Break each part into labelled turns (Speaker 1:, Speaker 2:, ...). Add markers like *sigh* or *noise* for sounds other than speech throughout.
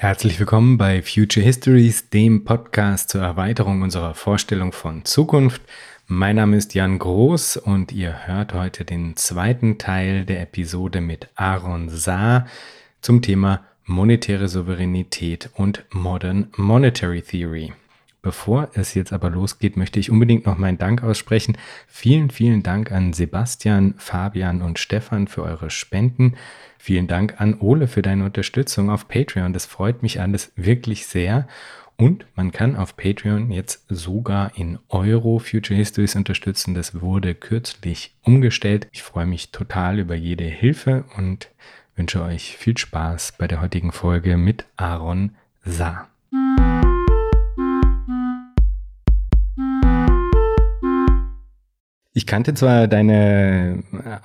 Speaker 1: Herzlich willkommen bei Future Histories, dem Podcast zur Erweiterung unserer Vorstellung von Zukunft. Mein Name ist Jan Groß und ihr hört heute den zweiten Teil der Episode mit Aaron Saar zum Thema monetäre Souveränität und Modern Monetary Theory. Bevor es jetzt aber losgeht, möchte ich unbedingt noch meinen Dank aussprechen. Vielen, vielen Dank an Sebastian, Fabian und Stefan für eure Spenden. Vielen Dank an Ole für deine Unterstützung auf Patreon. Das freut mich alles wirklich sehr. Und man kann auf Patreon jetzt sogar in Euro Future Histories unterstützen. Das wurde kürzlich umgestellt. Ich freue mich total über jede Hilfe und wünsche euch viel Spaß bei der heutigen Folge mit Aaron Saar. Ich kannte zwar deine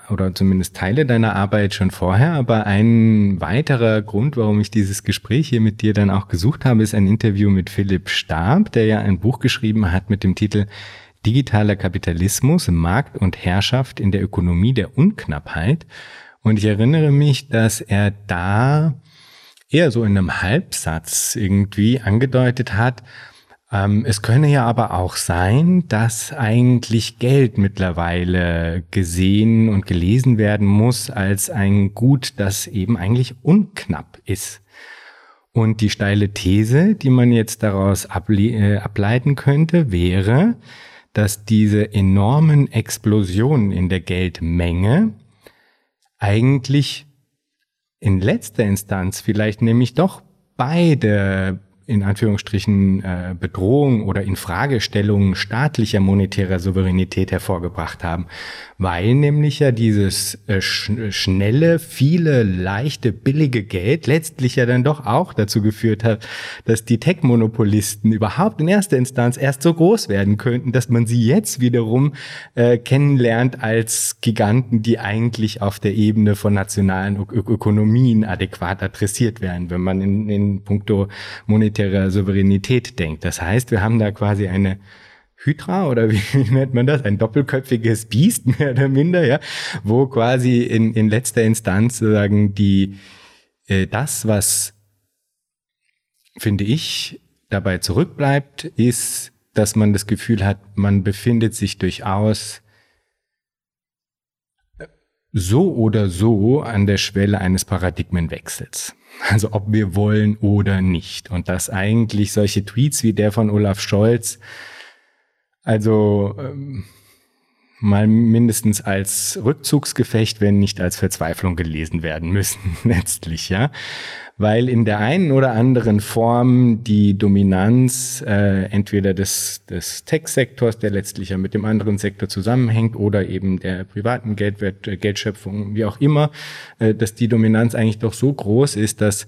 Speaker 1: oder zumindest Teile deiner Arbeit schon vorher, aber ein weiterer Grund, warum ich dieses Gespräch hier mit dir dann auch gesucht habe, ist ein Interview mit Philipp Stab, der ja ein Buch geschrieben hat mit dem Titel Digitaler Kapitalismus, Markt und Herrschaft in der Ökonomie der Unknappheit. Und ich erinnere mich, dass er da eher so in einem Halbsatz irgendwie angedeutet hat, es könne ja aber auch sein, dass eigentlich Geld mittlerweile gesehen und gelesen werden muss als ein Gut, das eben eigentlich unknapp ist. Und die steile These, die man jetzt daraus äh, ableiten könnte, wäre, dass diese enormen Explosionen in der Geldmenge eigentlich in letzter Instanz vielleicht nämlich doch beide in Anführungsstrichen äh, Bedrohung oder Infragestellung staatlicher monetärer Souveränität hervorgebracht haben, weil nämlich ja dieses äh, sch schnelle, viele, leichte, billige Geld letztlich ja dann doch auch dazu geführt hat, dass die Tech-Monopolisten überhaupt in erster Instanz erst so groß werden könnten, dass man sie jetzt wiederum äh, kennenlernt als Giganten, die eigentlich auf der Ebene von nationalen Ö Ökonomien adäquat adressiert werden, wenn man in, in puncto monetär monetärer Souveränität denkt. Das heißt, wir haben da quasi eine Hydra oder wie *laughs* nennt man das? Ein doppelköpfiges Biest, *laughs* mehr oder minder, ja, wo quasi in, in letzter Instanz sozusagen die, äh, das, was, finde ich, dabei zurückbleibt, ist, dass man das Gefühl hat, man befindet sich durchaus so oder so an der Schwelle eines Paradigmenwechsels. Also ob wir wollen oder nicht. Und dass eigentlich solche Tweets wie der von Olaf Scholz, also ähm, mal mindestens als Rückzugsgefecht, wenn nicht als Verzweiflung gelesen werden müssen, *laughs* letztlich, ja. Weil in der einen oder anderen Form die Dominanz äh, entweder des, des Tech-Sektors, der letztlich ja mit dem anderen Sektor zusammenhängt, oder eben der privaten Geldwert, äh, Geldschöpfung, wie auch immer, äh, dass die Dominanz eigentlich doch so groß ist, dass,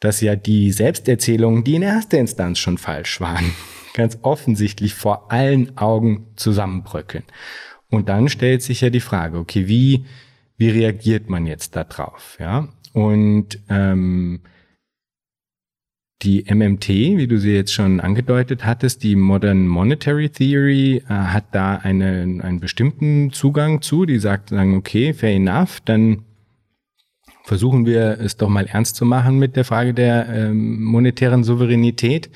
Speaker 1: dass ja die Selbsterzählungen, die in erster Instanz schon falsch waren, *laughs* ganz offensichtlich vor allen Augen zusammenbröckeln. Und dann stellt sich ja die Frage, okay, wie, wie reagiert man jetzt da drauf? Ja? Und ähm, die MMT, wie du sie jetzt schon angedeutet hattest, die Modern Monetary Theory, äh, hat da eine, einen bestimmten Zugang zu. Die sagt, sagen, okay, fair enough, dann versuchen wir es doch mal ernst zu machen mit der Frage der ähm, monetären Souveränität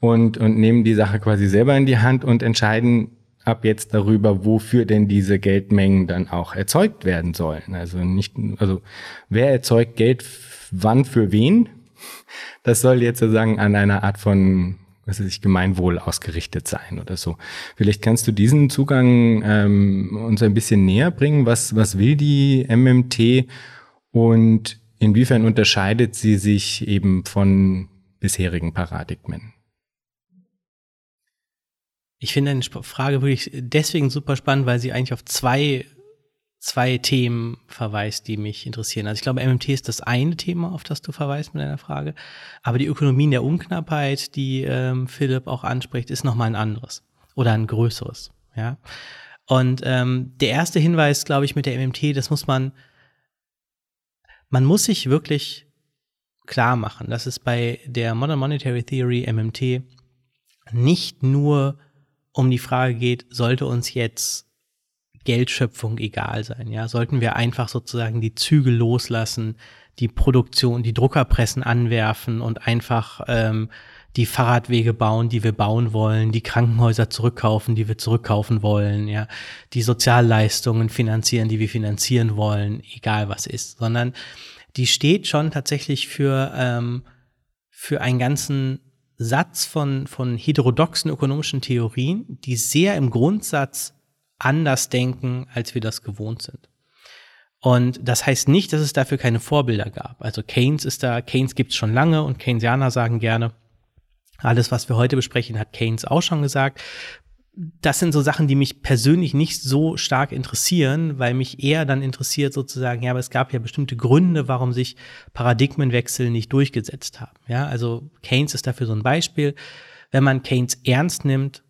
Speaker 1: und, und nehmen die Sache quasi selber in die Hand und entscheiden, ab jetzt darüber, wofür denn diese Geldmengen dann auch erzeugt werden sollen. Also nicht, also wer erzeugt Geld wann für wen? Das soll jetzt sozusagen an einer Art von was weiß ich, Gemeinwohl ausgerichtet sein oder so. Vielleicht kannst du diesen Zugang ähm, uns ein bisschen näher bringen. Was, was will die MMT und inwiefern unterscheidet sie sich eben von bisherigen Paradigmen?
Speaker 2: Ich finde eine Frage wirklich deswegen super spannend, weil sie eigentlich auf zwei, zwei Themen verweist, die mich interessieren. Also ich glaube, MMT ist das eine Thema, auf das du verweist mit deiner Frage. Aber die Ökonomien der Unknappheit, die ähm, Philipp auch anspricht, ist nochmal ein anderes oder ein größeres. Ja. Und ähm, der erste Hinweis, glaube ich, mit der MMT, das muss man, man muss sich wirklich klar machen, dass es bei der Modern Monetary Theory MMT nicht nur um die Frage geht, sollte uns jetzt Geldschöpfung egal sein? Ja, sollten wir einfach sozusagen die Zügel loslassen, die Produktion, die Druckerpressen anwerfen und einfach ähm, die Fahrradwege bauen, die wir bauen wollen, die Krankenhäuser zurückkaufen, die wir zurückkaufen wollen, ja, die Sozialleistungen finanzieren, die wir finanzieren wollen, egal was ist, sondern die steht schon tatsächlich für, ähm, für einen ganzen Satz von, von heterodoxen ökonomischen Theorien, die sehr im Grundsatz anders denken, als wir das gewohnt sind. Und das heißt nicht, dass es dafür keine Vorbilder gab. Also Keynes ist da, Keynes gibt es schon lange und Keynesianer sagen gerne, alles, was wir heute besprechen, hat Keynes auch schon gesagt. Das sind so Sachen, die mich persönlich nicht so stark interessieren, weil mich eher dann interessiert sozusagen, ja, aber es gab ja bestimmte Gründe, warum sich Paradigmenwechsel nicht durchgesetzt haben. Ja, also Keynes ist dafür so ein Beispiel. Wenn man Keynes ernst nimmt,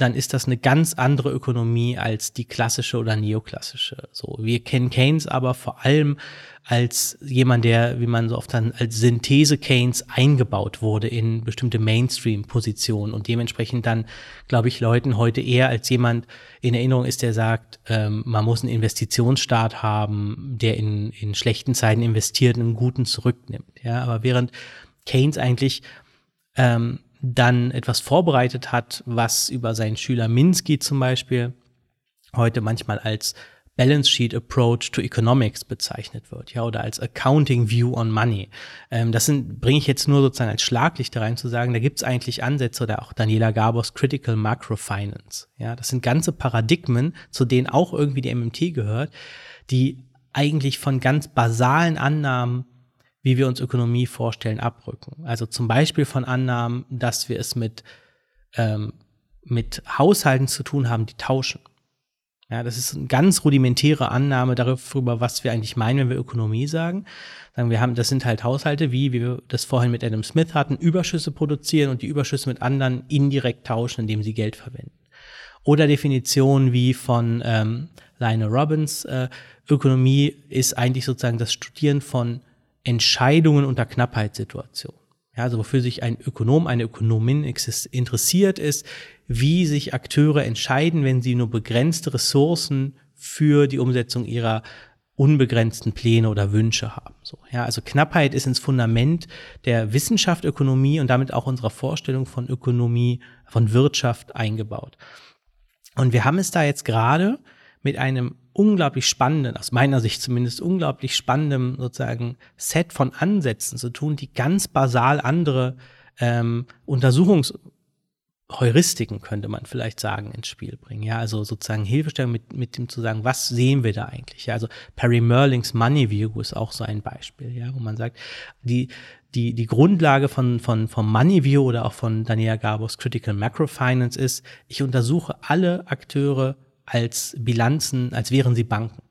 Speaker 2: dann ist das eine ganz andere Ökonomie als die klassische oder neoklassische. So, wir kennen Keynes aber vor allem als jemand, der, wie man so oft dann als Synthese Keynes eingebaut wurde in bestimmte Mainstream-Positionen und dementsprechend dann, glaube ich, Leuten heute eher als jemand in Erinnerung ist, der sagt, ähm, man muss einen Investitionsstaat haben, der in, in schlechten Zeiten investiert und einen guten zurücknimmt. Ja, aber während Keynes eigentlich ähm, dann etwas vorbereitet hat, was über seinen Schüler Minsky zum Beispiel heute manchmal als Balance Sheet Approach to Economics bezeichnet wird, ja, oder als Accounting View on Money. Ähm, das sind, bringe ich jetzt nur sozusagen als Schlaglichter rein zu sagen, da gibt es eigentlich Ansätze oder auch Daniela Gabos Critical Macrofinance. Ja, das sind ganze Paradigmen, zu denen auch irgendwie die MMT gehört, die eigentlich von ganz basalen Annahmen wie wir uns Ökonomie vorstellen, abrücken. Also zum Beispiel von Annahmen, dass wir es mit, ähm, mit Haushalten zu tun haben, die tauschen. Ja, das ist eine ganz rudimentäre Annahme darüber, was wir eigentlich meinen, wenn wir Ökonomie sagen. Sagen wir haben, das sind halt Haushalte, wie, wie wir das vorhin mit Adam Smith hatten, Überschüsse produzieren und die Überschüsse mit anderen indirekt tauschen, indem sie Geld verwenden. Oder Definitionen wie von ähm, Lionel Robbins, äh, Ökonomie ist eigentlich sozusagen das Studieren von Entscheidungen unter Knappheitssituationen. Ja, also wofür sich ein Ökonom, eine Ökonomin interessiert ist, wie sich Akteure entscheiden, wenn sie nur begrenzte Ressourcen für die Umsetzung ihrer unbegrenzten Pläne oder Wünsche haben. So, ja, also Knappheit ist ins Fundament der Wissenschaft Ökonomie und damit auch unserer Vorstellung von Ökonomie, von Wirtschaft eingebaut. Und wir haben es da jetzt gerade mit einem unglaublich spannenden, aus meiner Sicht zumindest unglaublich spannendem sozusagen Set von Ansätzen zu tun, die ganz basal andere ähm, Untersuchungsheuristiken, könnte man vielleicht sagen, ins Spiel bringen. Ja, also sozusagen Hilfestellung mit, mit dem zu sagen, was sehen wir da eigentlich? Ja, also Perry Merlings Money View ist auch so ein Beispiel, ja, wo man sagt, die, die, die Grundlage von, von, vom Money View oder auch von Daniel Gabos Critical Macrofinance ist, ich untersuche alle Akteure als Bilanzen, als wären sie Banken.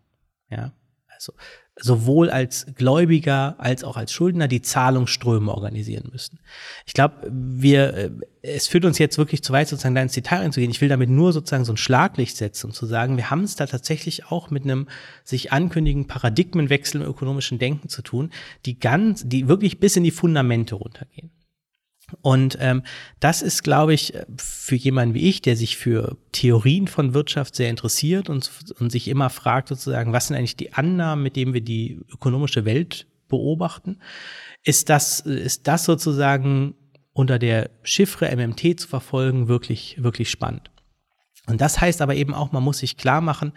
Speaker 2: Ja, also sowohl als Gläubiger als auch als Schuldner die Zahlungsströme organisieren müssen. Ich glaube, wir, äh, es führt uns jetzt wirklich zu weit, sozusagen da ins Detail reinzugehen. Ich will damit nur sozusagen so ein Schlaglicht setzen und zu sagen, wir haben es da tatsächlich auch mit einem sich ankündigen Paradigmenwechsel im ökonomischen Denken zu tun, die ganz, die wirklich bis in die Fundamente runtergehen. Und ähm, das ist, glaube ich, für jemanden wie ich, der sich für Theorien von Wirtschaft sehr interessiert und, und sich immer fragt, sozusagen, was sind eigentlich die Annahmen, mit denen wir die ökonomische Welt beobachten, ist das, ist das sozusagen unter der Chiffre MMT zu verfolgen wirklich, wirklich spannend. Und das heißt aber eben auch, man muss sich klar machen,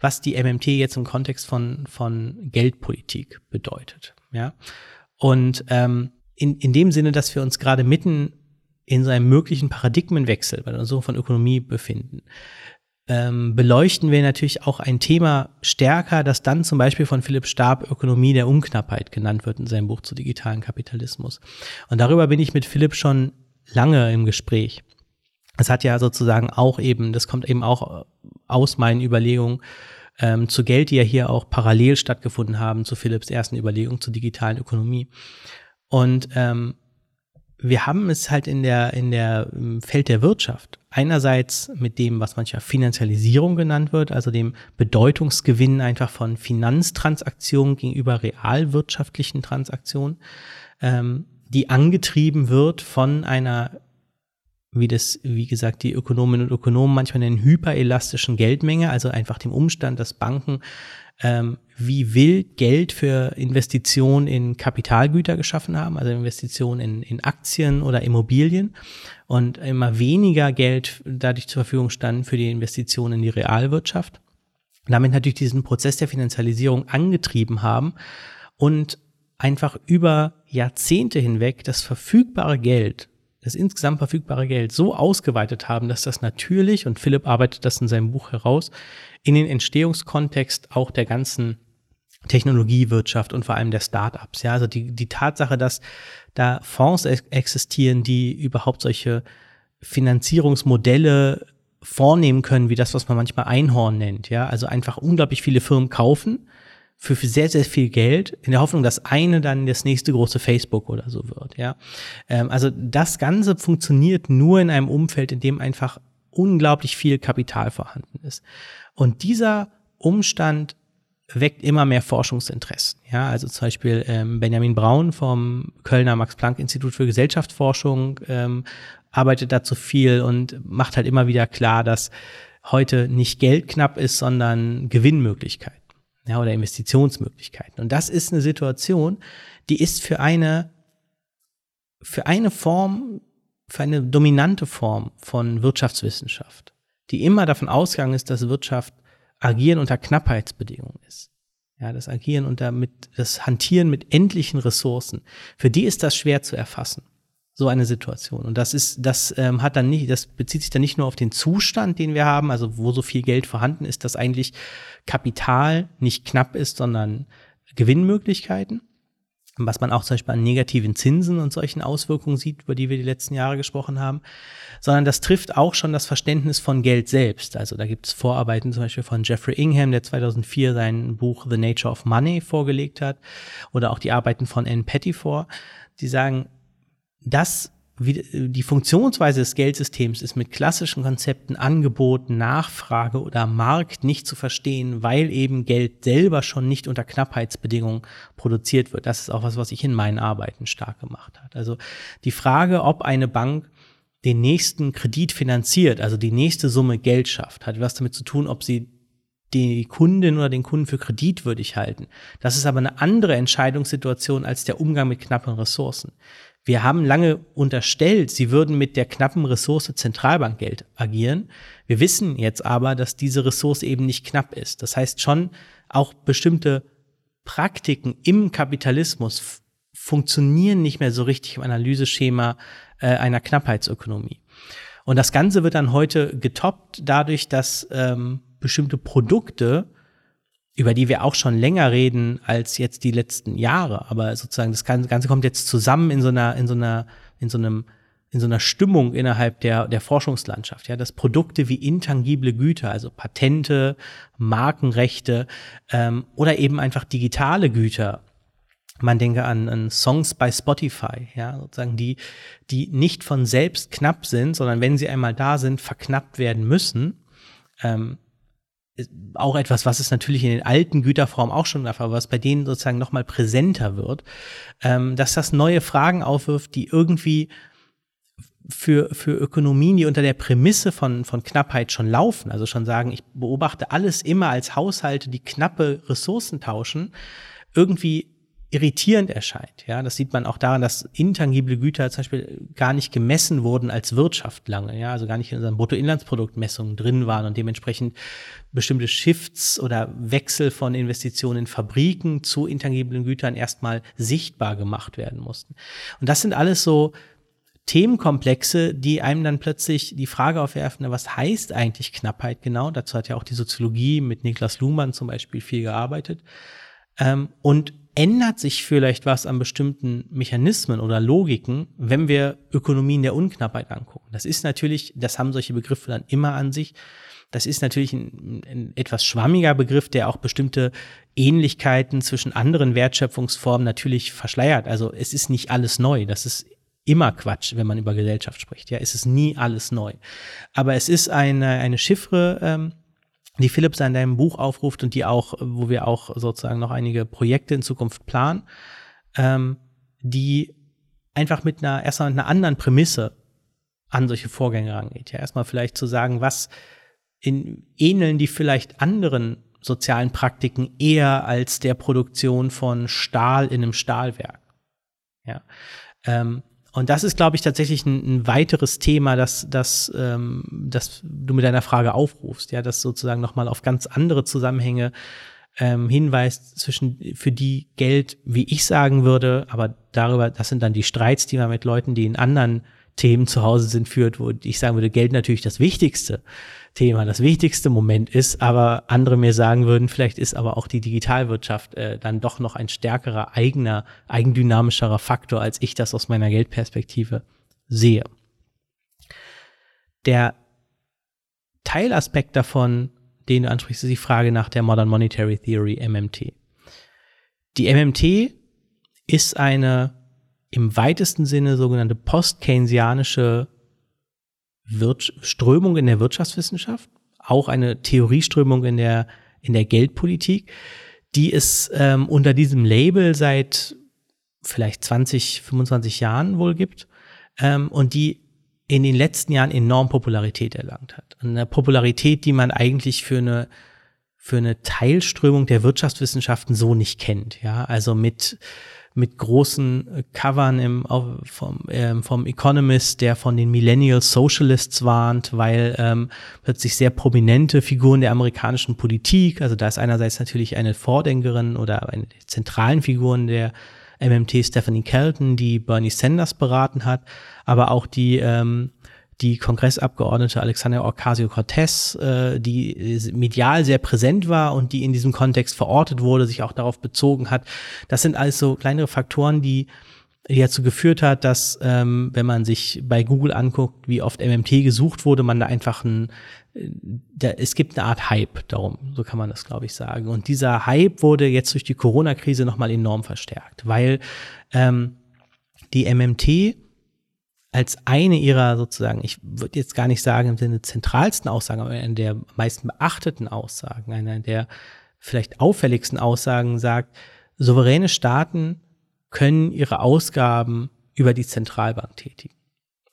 Speaker 2: was die MMT jetzt im Kontext von, von Geldpolitik bedeutet. Ja. Und ähm, in, in dem Sinne, dass wir uns gerade mitten in so einem möglichen Paradigmenwechsel bei der Untersuchung von Ökonomie befinden, ähm, beleuchten wir natürlich auch ein Thema stärker, das dann zum Beispiel von Philipp Stab Ökonomie der Unknappheit genannt wird in seinem Buch zu digitalen Kapitalismus. Und darüber bin ich mit Philipp schon lange im Gespräch. Es hat ja sozusagen auch eben, das kommt eben auch aus meinen Überlegungen ähm, zu Geld, die ja hier auch parallel stattgefunden haben zu Philipps ersten Überlegungen zur digitalen Ökonomie. Und ähm, wir haben es halt in der, in der im Feld der Wirtschaft. Einerseits mit dem, was manchmal Finanzialisierung genannt wird, also dem Bedeutungsgewinn einfach von Finanztransaktionen gegenüber realwirtschaftlichen Transaktionen, ähm, die angetrieben wird von einer wie das, wie gesagt, die Ökonominnen und Ökonomen manchmal nennen, hyperelastischen Geldmenge, also einfach dem Umstand, dass Banken ähm, wie wild Geld für Investitionen in Kapitalgüter geschaffen haben, also Investitionen in, in Aktien oder Immobilien und immer weniger Geld dadurch zur Verfügung stand für die Investitionen in die Realwirtschaft. Damit natürlich diesen Prozess der Finanzialisierung angetrieben haben und einfach über Jahrzehnte hinweg das verfügbare Geld das insgesamt verfügbare Geld so ausgeweitet haben, dass das natürlich, und Philipp arbeitet das in seinem Buch heraus, in den Entstehungskontext auch der ganzen Technologiewirtschaft und vor allem der Startups. Ja, also die, die Tatsache, dass da Fonds existieren, die überhaupt solche Finanzierungsmodelle vornehmen können, wie das, was man manchmal Einhorn nennt. Ja, also einfach unglaublich viele Firmen kaufen für, sehr, sehr viel Geld, in der Hoffnung, dass eine dann das nächste große Facebook oder so wird, ja. Ähm, also das Ganze funktioniert nur in einem Umfeld, in dem einfach unglaublich viel Kapital vorhanden ist. Und dieser Umstand weckt immer mehr Forschungsinteressen. Ja, also zum Beispiel ähm, Benjamin Braun vom Kölner Max-Planck-Institut für Gesellschaftsforschung ähm, arbeitet dazu viel und macht halt immer wieder klar, dass heute nicht Geld knapp ist, sondern Gewinnmöglichkeiten ja, oder Investitionsmöglichkeiten. Und das ist eine Situation, die ist für eine, für eine Form, für eine dominante Form von Wirtschaftswissenschaft, die immer davon ausgegangen ist, dass Wirtschaft agieren unter Knappheitsbedingungen ist. Ja, das Agieren unter mit, das Hantieren mit endlichen Ressourcen. Für die ist das schwer zu erfassen so eine Situation. Und das ist, das ähm, hat dann nicht, das bezieht sich dann nicht nur auf den Zustand, den wir haben, also wo so viel Geld vorhanden ist, dass eigentlich Kapital nicht knapp ist, sondern Gewinnmöglichkeiten. Was man auch zum Beispiel an negativen Zinsen und solchen Auswirkungen sieht, über die wir die letzten Jahre gesprochen haben, sondern das trifft auch schon das Verständnis von Geld selbst. Also da gibt es Vorarbeiten zum Beispiel von Jeffrey Ingham, der 2004 sein Buch The Nature of Money vorgelegt hat, oder auch die Arbeiten von Ann Pettifor, die sagen, das die Funktionsweise des Geldsystems ist mit klassischen Konzepten Angebot, Nachfrage oder Markt nicht zu verstehen, weil eben Geld selber schon nicht unter Knappheitsbedingungen produziert wird. Das ist auch was, was ich in meinen Arbeiten stark gemacht hat. Also die Frage, ob eine Bank den nächsten Kredit finanziert, also die nächste Summe Geld schafft, hat was damit zu tun, ob sie die Kundin oder den Kunden für kreditwürdig halten. Das ist aber eine andere Entscheidungssituation als der Umgang mit knappen Ressourcen. Wir haben lange unterstellt, sie würden mit der knappen Ressource Zentralbankgeld agieren. Wir wissen jetzt aber, dass diese Ressource eben nicht knapp ist. Das heißt schon, auch bestimmte Praktiken im Kapitalismus funktionieren nicht mehr so richtig im Analyseschema äh, einer Knappheitsökonomie. Und das Ganze wird dann heute getoppt dadurch, dass ähm, bestimmte Produkte über die wir auch schon länger reden als jetzt die letzten Jahre. Aber sozusagen das Ganze kommt jetzt zusammen in so einer, in so einer, in so einem, in so einer Stimmung innerhalb der, der Forschungslandschaft, ja, dass Produkte wie intangible Güter, also Patente, Markenrechte ähm, oder eben einfach digitale Güter, man denke an, an Songs bei Spotify, ja, sozusagen die, die nicht von selbst knapp sind, sondern wenn sie einmal da sind, verknappt werden müssen. Ähm, auch etwas, was es natürlich in den alten Güterformen auch schon gab, aber was bei denen sozusagen nochmal präsenter wird, ähm, dass das neue Fragen aufwirft, die irgendwie für, für Ökonomien, die unter der Prämisse von, von Knappheit schon laufen, also schon sagen, ich beobachte alles immer als Haushalte, die knappe Ressourcen tauschen, irgendwie irritierend erscheint. Ja, das sieht man auch daran, dass intangible Güter zum Beispiel gar nicht gemessen wurden als Wirtschaft lange. Ja, also gar nicht in unseren Bruttoinlandsproduktmessungen drin waren und dementsprechend bestimmte Shifts oder Wechsel von Investitionen in Fabriken zu intangiblen Gütern erstmal sichtbar gemacht werden mussten. Und das sind alles so Themenkomplexe, die einem dann plötzlich die Frage aufwerfen, was heißt eigentlich Knappheit genau? Dazu hat ja auch die Soziologie mit Niklas Luhmann zum Beispiel viel gearbeitet. Ähm, und ändert sich vielleicht was an bestimmten Mechanismen oder Logiken, wenn wir Ökonomien der Unknappheit angucken. Das ist natürlich, das haben solche Begriffe dann immer an sich. Das ist natürlich ein, ein etwas schwammiger Begriff, der auch bestimmte Ähnlichkeiten zwischen anderen Wertschöpfungsformen natürlich verschleiert. Also es ist nicht alles neu. Das ist immer Quatsch, wenn man über Gesellschaft spricht. Ja, es ist nie alles neu. Aber es ist eine, eine Chiffre, ähm, die Philips in deinem Buch aufruft und die auch, wo wir auch sozusagen noch einige Projekte in Zukunft planen, ähm, die einfach mit einer, erstmal mit einer anderen Prämisse an solche Vorgänge rangeht. Ja, erstmal vielleicht zu sagen, was in, ähneln die vielleicht anderen sozialen Praktiken eher als der Produktion von Stahl in einem Stahlwerk. Ja. Ähm, und das ist, glaube ich, tatsächlich ein, ein weiteres Thema, das, das, ähm, das du mit deiner Frage aufrufst, ja, das sozusagen nochmal auf ganz andere Zusammenhänge ähm, hinweist, zwischen für die Geld, wie ich sagen würde, aber darüber, das sind dann die Streits, die man mit Leuten, die in anderen Themen zu Hause sind, führt, wo ich sagen würde, Geld natürlich das wichtigste Thema, das wichtigste Moment ist, aber andere mir sagen würden, vielleicht ist aber auch die Digitalwirtschaft äh, dann doch noch ein stärkerer eigener, eigendynamischerer Faktor, als ich das aus meiner Geldperspektive sehe. Der Teilaspekt davon, den du ansprichst, ist die Frage nach der Modern Monetary Theory, MMT. Die MMT ist eine im weitesten Sinne sogenannte post-keynesianische Strömung in der Wirtschaftswissenschaft, auch eine Theorieströmung in der, in der Geldpolitik, die es ähm, unter diesem Label seit vielleicht 20, 25 Jahren wohl gibt ähm, und die in den letzten Jahren enorm Popularität erlangt hat. Eine Popularität, die man eigentlich für eine für eine Teilströmung der Wirtschaftswissenschaften so nicht kennt. Ja, also mit mit großen äh, Covern im, vom, ähm, vom Economist, der von den Millennial Socialists warnt, weil ähm, plötzlich sehr prominente Figuren der amerikanischen Politik, also da ist einerseits natürlich eine Vordenkerin oder eine der zentralen Figuren der MMT Stephanie Kelton, die Bernie Sanders beraten hat, aber auch die ähm, die Kongressabgeordnete Alexandra Ocasio-Cortez, äh, die medial sehr präsent war und die in diesem Kontext verortet wurde, sich auch darauf bezogen hat. Das sind alles so kleinere Faktoren, die, die dazu geführt hat, dass, ähm, wenn man sich bei Google anguckt, wie oft MMT gesucht wurde, man da einfach ein, äh, da, es gibt eine Art Hype darum, so kann man das, glaube ich, sagen. Und dieser Hype wurde jetzt durch die Corona-Krise nochmal enorm verstärkt, weil ähm, die MMT als eine ihrer sozusagen, ich würde jetzt gar nicht sagen im Sinne zentralsten Aussagen, aber eine der meisten beachteten Aussagen, einer der vielleicht auffälligsten Aussagen sagt, souveräne Staaten können ihre Ausgaben über die Zentralbank tätigen.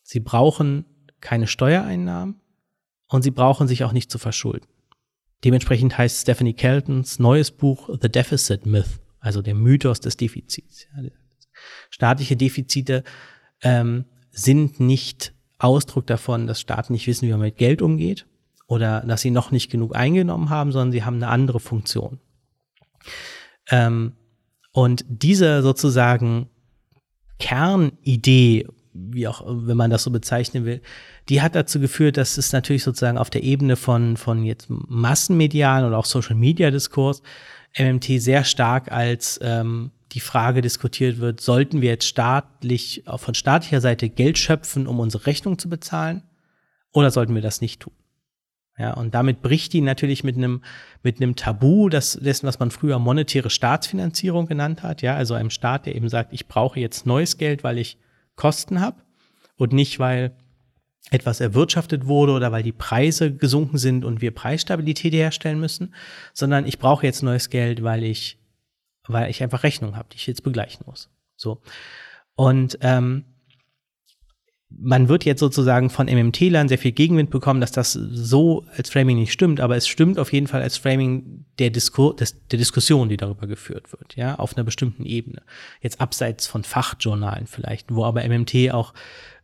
Speaker 2: Sie brauchen keine Steuereinnahmen und sie brauchen sich auch nicht zu verschulden. Dementsprechend heißt Stephanie Keltons neues Buch The Deficit Myth, also der Mythos des Defizits. Staatliche Defizite ähm, sind nicht Ausdruck davon, dass Staaten nicht wissen, wie man mit Geld umgeht oder dass sie noch nicht genug eingenommen haben, sondern sie haben eine andere Funktion. Ähm, und diese sozusagen Kernidee, wie auch, wenn man das so bezeichnen will, die hat dazu geführt, dass es natürlich sozusagen auf der Ebene von, von jetzt Massenmedialen oder auch Social Media Diskurs MMT sehr stark als ähm, die Frage diskutiert wird, sollten wir jetzt staatlich, von staatlicher Seite Geld schöpfen, um unsere Rechnung zu bezahlen? Oder sollten wir das nicht tun? Ja, und damit bricht die natürlich mit einem, mit einem Tabu das, dessen, was man früher monetäre Staatsfinanzierung genannt hat. Ja, also einem Staat, der eben sagt, ich brauche jetzt neues Geld, weil ich Kosten habe und nicht, weil etwas erwirtschaftet wurde oder weil die Preise gesunken sind und wir Preisstabilität herstellen müssen, sondern ich brauche jetzt neues Geld, weil ich weil ich einfach Rechnungen habe, die ich jetzt begleichen muss. So. Und ähm, man wird jetzt sozusagen von MMT-Lern sehr viel Gegenwind bekommen, dass das so als Framing nicht stimmt, aber es stimmt auf jeden Fall als Framing der, Diskur des, der Diskussion, die darüber geführt wird, ja, auf einer bestimmten Ebene. Jetzt abseits von Fachjournalen vielleicht, wo aber MMT auch,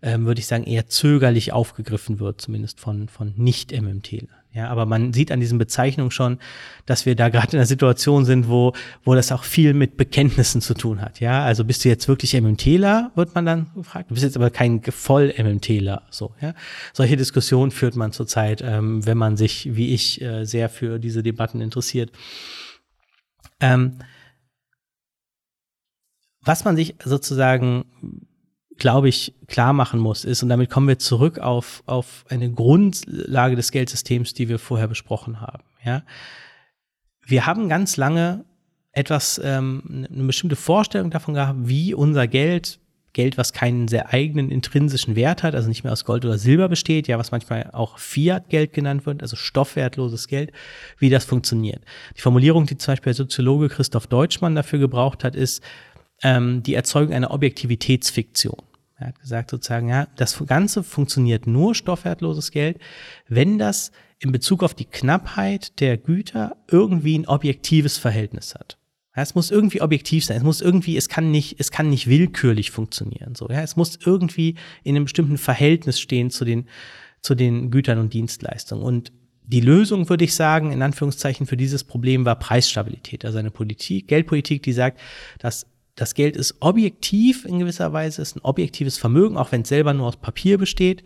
Speaker 2: ähm, würde ich sagen, eher zögerlich aufgegriffen wird, zumindest von, von Nicht-MMT-Lern. Ja, aber man sieht an diesen Bezeichnungen schon, dass wir da gerade in einer Situation sind, wo, wo das auch viel mit Bekenntnissen zu tun hat. Ja, also bist du jetzt wirklich MMTler, wird man dann gefragt. Du bist jetzt aber kein voll MMTler. So, ja. Solche Diskussionen führt man zurzeit, ähm, wenn man sich, wie ich, äh, sehr für diese Debatten interessiert. Ähm, was man sich sozusagen glaube ich, klar machen muss, ist, und damit kommen wir zurück auf, auf eine Grundlage des Geldsystems, die wir vorher besprochen haben. Ja? Wir haben ganz lange etwas, ähm, eine bestimmte Vorstellung davon gehabt, wie unser Geld, Geld, was keinen sehr eigenen intrinsischen Wert hat, also nicht mehr aus Gold oder Silber besteht, ja, was manchmal auch Fiat-Geld genannt wird, also stoffwertloses Geld, wie das funktioniert. Die Formulierung, die zum Beispiel der Soziologe Christoph Deutschmann dafür gebraucht hat, ist ähm, die Erzeugung einer Objektivitätsfiktion. Er hat gesagt sozusagen, ja, das Ganze funktioniert nur stoffwertloses Geld, wenn das in Bezug auf die Knappheit der Güter irgendwie ein objektives Verhältnis hat. Ja, es muss irgendwie objektiv sein. Es muss irgendwie, es kann nicht, es kann nicht willkürlich funktionieren. So, ja, es muss irgendwie in einem bestimmten Verhältnis stehen zu den, zu den Gütern und Dienstleistungen. Und die Lösung, würde ich sagen, in Anführungszeichen für dieses Problem war Preisstabilität. Also eine Politik, Geldpolitik, die sagt, dass das Geld ist objektiv in gewisser Weise, ist ein objektives Vermögen, auch wenn es selber nur aus Papier besteht.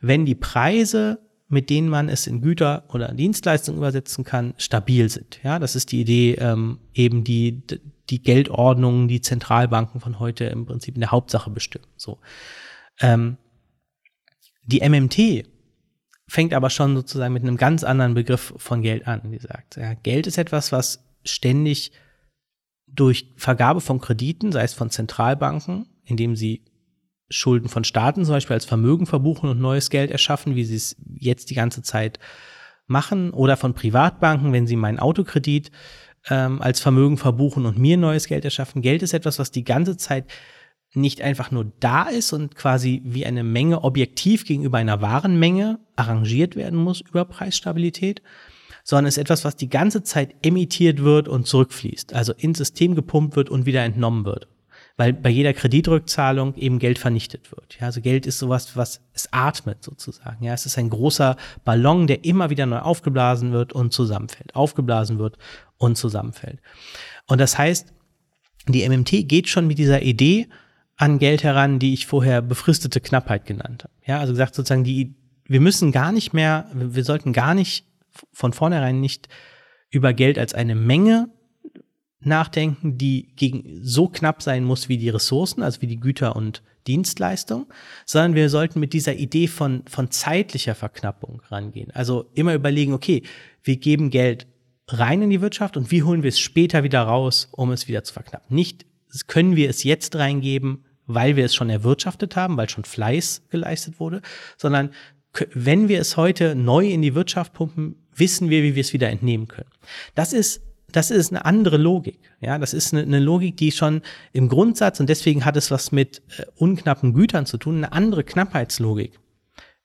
Speaker 2: Wenn die Preise, mit denen man es in Güter oder Dienstleistungen übersetzen kann, stabil sind. Ja, das ist die Idee, ähm, eben die, die Geldordnungen, die Zentralbanken von heute im Prinzip in der Hauptsache bestimmen. So. Ähm, die MMT fängt aber schon sozusagen mit einem ganz anderen Begriff von Geld an. Die sagt, ja, Geld ist etwas, was ständig durch Vergabe von Krediten, sei es von Zentralbanken, indem sie Schulden von Staaten zum Beispiel als Vermögen verbuchen und neues Geld erschaffen, wie sie es jetzt die ganze Zeit machen, oder von Privatbanken, wenn sie meinen Autokredit ähm, als Vermögen verbuchen und mir neues Geld erschaffen. Geld ist etwas, was die ganze Zeit nicht einfach nur da ist und quasi wie eine Menge objektiv gegenüber einer Warenmenge arrangiert werden muss über Preisstabilität, sondern ist etwas, was die ganze Zeit emittiert wird und zurückfließt, also ins System gepumpt wird und wieder entnommen wird. Weil bei jeder Kreditrückzahlung eben Geld vernichtet wird. Ja, also Geld ist sowas, was es atmet sozusagen. Ja, es ist ein großer Ballon, der immer wieder neu aufgeblasen wird und zusammenfällt. Aufgeblasen wird und zusammenfällt. Und das heißt, die MMT geht schon mit dieser Idee an Geld heran, die ich vorher befristete Knappheit genannt habe. Ja, also gesagt sozusagen, die, wir müssen gar nicht mehr, wir sollten gar nicht von vornherein nicht über Geld als eine Menge nachdenken, die gegen so knapp sein muss wie die Ressourcen, also wie die Güter und Dienstleistungen, sondern wir sollten mit dieser Idee von, von zeitlicher Verknappung rangehen. Also immer überlegen, okay, wir geben Geld rein in die Wirtschaft und wie holen wir es später wieder raus, um es wieder zu verknappen. Nicht können wir es jetzt reingeben, weil wir es schon erwirtschaftet haben, weil schon Fleiß geleistet wurde, sondern wenn wir es heute neu in die Wirtschaft pumpen, wissen wir, wie wir es wieder entnehmen können. Das ist das ist eine andere Logik. Ja, das ist eine, eine, Logik, die schon im Grundsatz und deswegen hat es was mit äh, unknappen Gütern zu tun, eine andere Knappheitslogik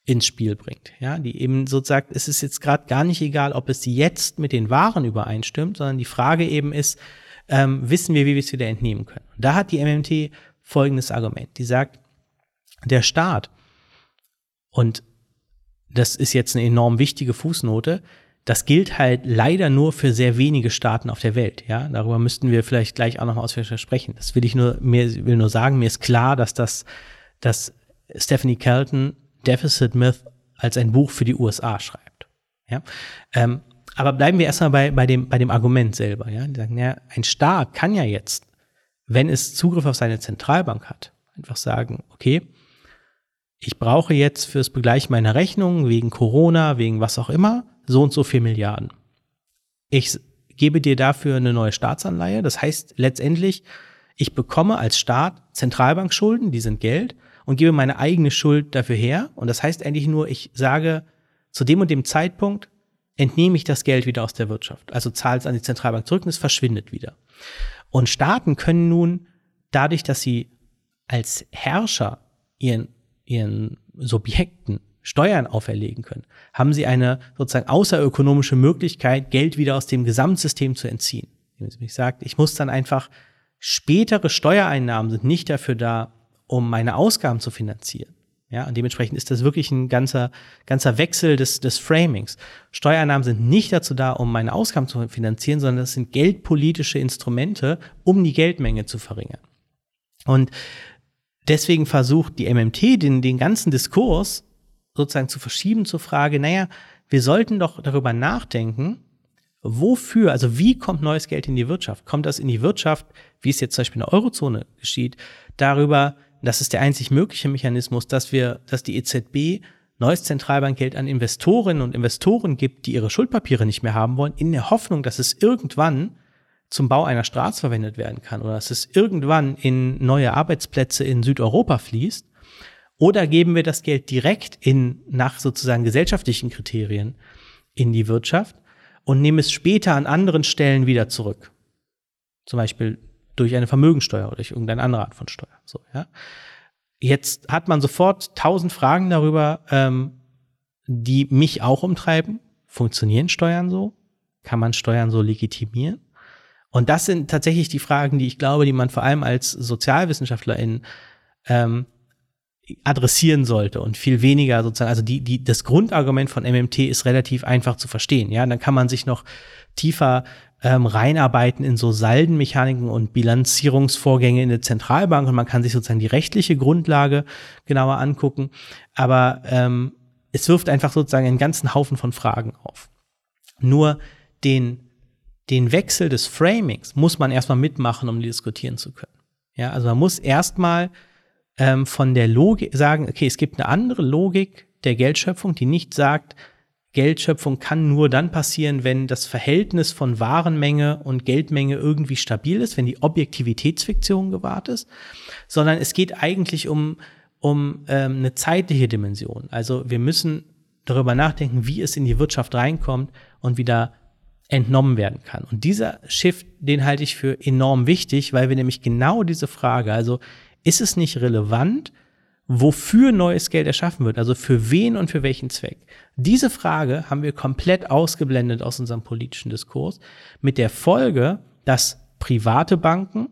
Speaker 2: ins Spiel bringt. Ja, die eben so sagt, es ist jetzt gerade gar nicht egal, ob es jetzt mit den Waren übereinstimmt, sondern die Frage eben ist, ähm, wissen wir, wie wir es wieder entnehmen können. Und da hat die MMT folgendes Argument. Die sagt, der Staat und das ist jetzt eine enorm wichtige Fußnote, das gilt halt leider nur für sehr wenige Staaten auf der Welt. Ja, darüber müssten wir vielleicht gleich auch noch ausführlicher sprechen. Das will ich nur, mir will nur sagen, mir ist klar, dass das, dass Stephanie Kelton Deficit Myth als ein Buch für die USA schreibt. Ja, ähm, aber bleiben wir erstmal bei, bei dem, bei dem Argument selber. Ja, die sagen, ja, ein Staat kann ja jetzt, wenn es Zugriff auf seine Zentralbank hat, einfach sagen, okay, ich brauche jetzt fürs Begleichen meiner Rechnung wegen Corona, wegen was auch immer, so und so viel Milliarden. Ich gebe dir dafür eine neue Staatsanleihe. Das heißt letztendlich, ich bekomme als Staat Zentralbankschulden, die sind Geld, und gebe meine eigene Schuld dafür her. Und das heißt eigentlich nur, ich sage, zu dem und dem Zeitpunkt entnehme ich das Geld wieder aus der Wirtschaft. Also zahle es an die Zentralbank zurück und es verschwindet wieder. Und Staaten können nun dadurch, dass sie als Herrscher ihren ihren Subjekten Steuern auferlegen können, haben sie eine sozusagen außerökonomische Möglichkeit, Geld wieder aus dem Gesamtsystem zu entziehen. Wenn sie mich sagt, ich muss dann einfach spätere Steuereinnahmen sind nicht dafür da, um meine Ausgaben zu finanzieren. Ja, und dementsprechend ist das wirklich ein ganzer, ganzer Wechsel des, des Framings. Steuereinnahmen sind nicht dazu da, um meine Ausgaben zu finanzieren, sondern das sind geldpolitische Instrumente, um die Geldmenge zu verringern. Und deswegen versucht die MMT den, den ganzen Diskurs sozusagen zu verschieben zur Frage, naja, wir sollten doch darüber nachdenken, wofür, also wie kommt neues Geld in die Wirtschaft? Kommt das in die Wirtschaft, wie es jetzt zum Beispiel in der Eurozone geschieht, darüber, das ist der einzig mögliche Mechanismus, dass wir, dass die EZB neues Zentralbankgeld an Investorinnen und Investoren gibt, die ihre Schuldpapiere nicht mehr haben wollen, in der Hoffnung, dass es irgendwann zum Bau einer Straße verwendet werden kann oder dass es irgendwann in neue Arbeitsplätze in Südeuropa fließt? Oder geben wir das Geld direkt in, nach sozusagen gesellschaftlichen Kriterien in die Wirtschaft und nehmen es später an anderen Stellen wieder zurück? Zum Beispiel durch eine Vermögensteuer oder durch irgendeine andere Art von Steuer. So, ja. Jetzt hat man sofort tausend Fragen darüber, ähm, die mich auch umtreiben. Funktionieren Steuern so? Kann man Steuern so legitimieren? Und das sind tatsächlich die Fragen, die ich glaube, die man vor allem als Sozialwissenschaftlerin ähm, adressieren sollte und viel weniger sozusagen, also die, die, das Grundargument von MMT ist relativ einfach zu verstehen. Ja, dann kann man sich noch tiefer ähm, reinarbeiten in so Saldenmechaniken und Bilanzierungsvorgänge in der Zentralbank und man kann sich sozusagen die rechtliche Grundlage genauer angucken. Aber ähm, es wirft einfach sozusagen einen ganzen Haufen von Fragen auf. Nur den, den Wechsel des Framings muss man erstmal mitmachen, um diskutieren zu können. Ja, also man muss erstmal ähm, von der Logik sagen, okay, es gibt eine andere Logik der Geldschöpfung, die nicht sagt, Geldschöpfung kann nur dann passieren, wenn das Verhältnis von Warenmenge und Geldmenge irgendwie stabil ist, wenn die Objektivitätsfiktion gewahrt ist, sondern es geht eigentlich um, um ähm, eine zeitliche Dimension. Also wir müssen darüber nachdenken, wie es in die Wirtschaft reinkommt und wieder entnommen werden kann. Und dieser Shift, den halte ich für enorm wichtig, weil wir nämlich genau diese Frage, also ist es nicht relevant, wofür neues Geld erschaffen wird, also für wen und für welchen Zweck. Diese Frage haben wir komplett ausgeblendet aus unserem politischen Diskurs, mit der Folge, dass private Banken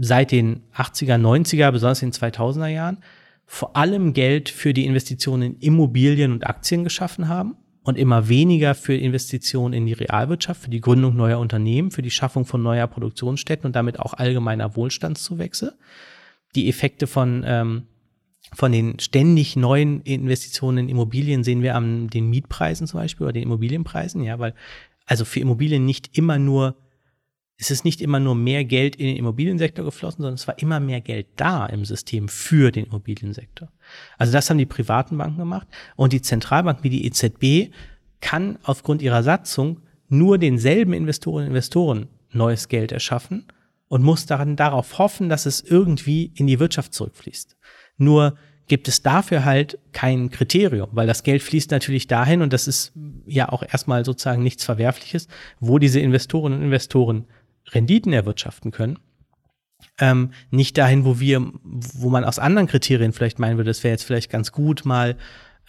Speaker 2: seit den 80er, 90er, besonders in den 2000er Jahren, vor allem Geld für die Investitionen in Immobilien und Aktien geschaffen haben und immer weniger für Investitionen in die Realwirtschaft, für die Gründung neuer Unternehmen, für die Schaffung von neuer Produktionsstätten und damit auch allgemeiner Wohlstandszuwächse. Die Effekte von, ähm, von den ständig neuen Investitionen in Immobilien sehen wir an den Mietpreisen zum Beispiel oder den Immobilienpreisen, ja, weil also für Immobilien nicht immer nur, es ist nicht immer nur mehr Geld in den Immobiliensektor geflossen, sondern es war immer mehr Geld da im System für den Immobiliensektor. Also das haben die privaten Banken gemacht und die Zentralbank wie die EZB kann aufgrund ihrer Satzung nur denselben Investorinnen und Investoren neues Geld erschaffen und muss daran darauf hoffen, dass es irgendwie in die Wirtschaft zurückfließt. Nur gibt es dafür halt kein Kriterium, weil das Geld fließt natürlich dahin und das ist ja auch erstmal sozusagen nichts Verwerfliches, wo diese Investorinnen und Investoren Renditen erwirtschaften können. Ähm, nicht dahin, wo wir, wo man aus anderen Kriterien vielleicht meinen würde, es wäre jetzt vielleicht ganz gut, mal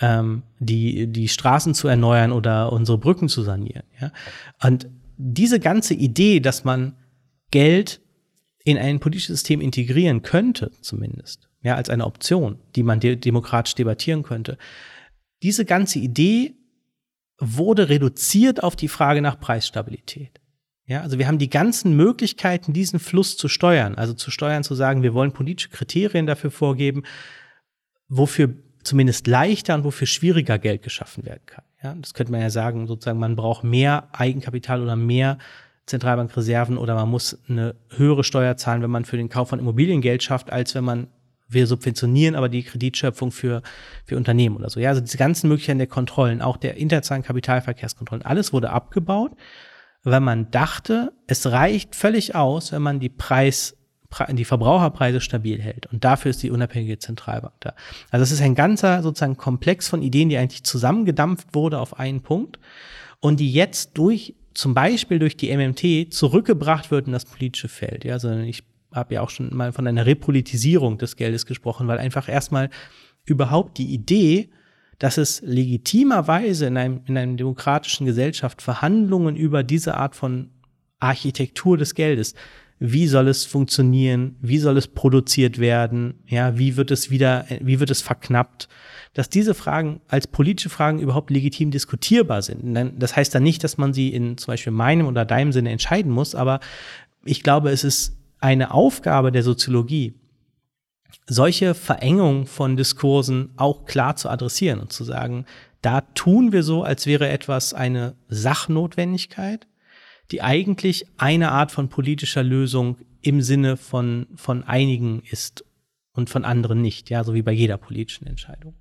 Speaker 2: ähm, die, die Straßen zu erneuern oder unsere Brücken zu sanieren. Ja? Und diese ganze Idee, dass man Geld in ein politisches System integrieren könnte, zumindest, ja, als eine Option, die man de demokratisch debattieren könnte. Diese ganze Idee wurde reduziert auf die Frage nach Preisstabilität. Ja, also wir haben die ganzen Möglichkeiten, diesen Fluss zu steuern, also zu steuern, zu sagen, wir wollen politische Kriterien dafür vorgeben, wofür zumindest leichter und wofür schwieriger Geld geschaffen werden kann. Ja, das könnte man ja sagen, sozusagen, man braucht mehr Eigenkapital oder mehr Zentralbankreserven oder man muss eine höhere Steuer zahlen, wenn man für den Kauf von Immobilien Geld schafft, als wenn man wir subventionieren aber die Kreditschöpfung für, für Unternehmen oder so. Ja, also diese ganzen Möglichkeiten der Kontrollen, auch der internationalen Kapitalverkehrskontrollen, alles wurde abgebaut, weil man dachte, es reicht völlig aus, wenn man die Preis, die Verbraucherpreise stabil hält. Und dafür ist die unabhängige Zentralbank da. Also es ist ein ganzer sozusagen Komplex von Ideen, die eigentlich zusammengedampft wurde auf einen Punkt und die jetzt durch zum Beispiel durch die MMT zurückgebracht wird in das politische Feld. Ja, sondern ich habe ja auch schon mal von einer Repolitisierung des Geldes gesprochen, weil einfach erstmal überhaupt die Idee, dass es legitimerweise in einem, in einer demokratischen Gesellschaft Verhandlungen über diese Art von Architektur des Geldes, wie soll es funktionieren, wie soll es produziert werden, ja, wie wird es wieder, wie wird es verknappt, dass diese Fragen als politische Fragen überhaupt legitim diskutierbar sind. Das heißt dann nicht, dass man sie in zum Beispiel meinem oder deinem Sinne entscheiden muss, aber ich glaube, es ist eine Aufgabe der Soziologie, solche Verengungen von Diskursen auch klar zu adressieren und zu sagen, da tun wir so, als wäre etwas eine Sachnotwendigkeit, die eigentlich eine Art von politischer Lösung im Sinne von, von einigen ist und von anderen nicht, ja, so wie bei jeder politischen Entscheidung.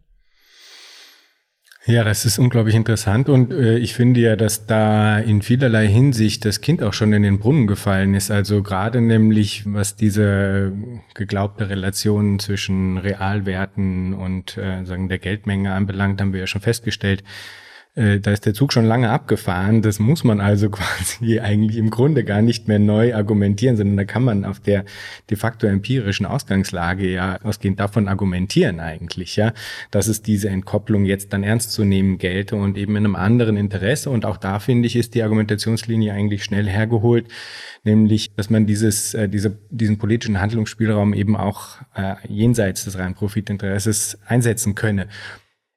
Speaker 1: Ja, das ist unglaublich interessant und äh, ich finde ja, dass da in vielerlei Hinsicht das Kind auch schon in den Brunnen gefallen ist. Also gerade nämlich, was diese geglaubte Relation zwischen Realwerten und äh, sagen der Geldmenge anbelangt, haben wir ja schon festgestellt, äh, da ist der Zug schon lange abgefahren. Das muss man also *laughs* quasi eigentlich im Grunde gar nicht mehr neu argumentieren, sondern da kann man auf der de facto empirischen Ausgangslage ja ausgehend davon argumentieren eigentlich, ja, dass es diese Entkopplung jetzt dann ernst zu nehmen gelte und eben in einem anderen Interesse. Und auch da finde ich, ist die Argumentationslinie eigentlich schnell hergeholt, nämlich, dass man dieses, äh, diese, diesen politischen Handlungsspielraum eben auch äh, jenseits des reinen Profitinteresses einsetzen könne.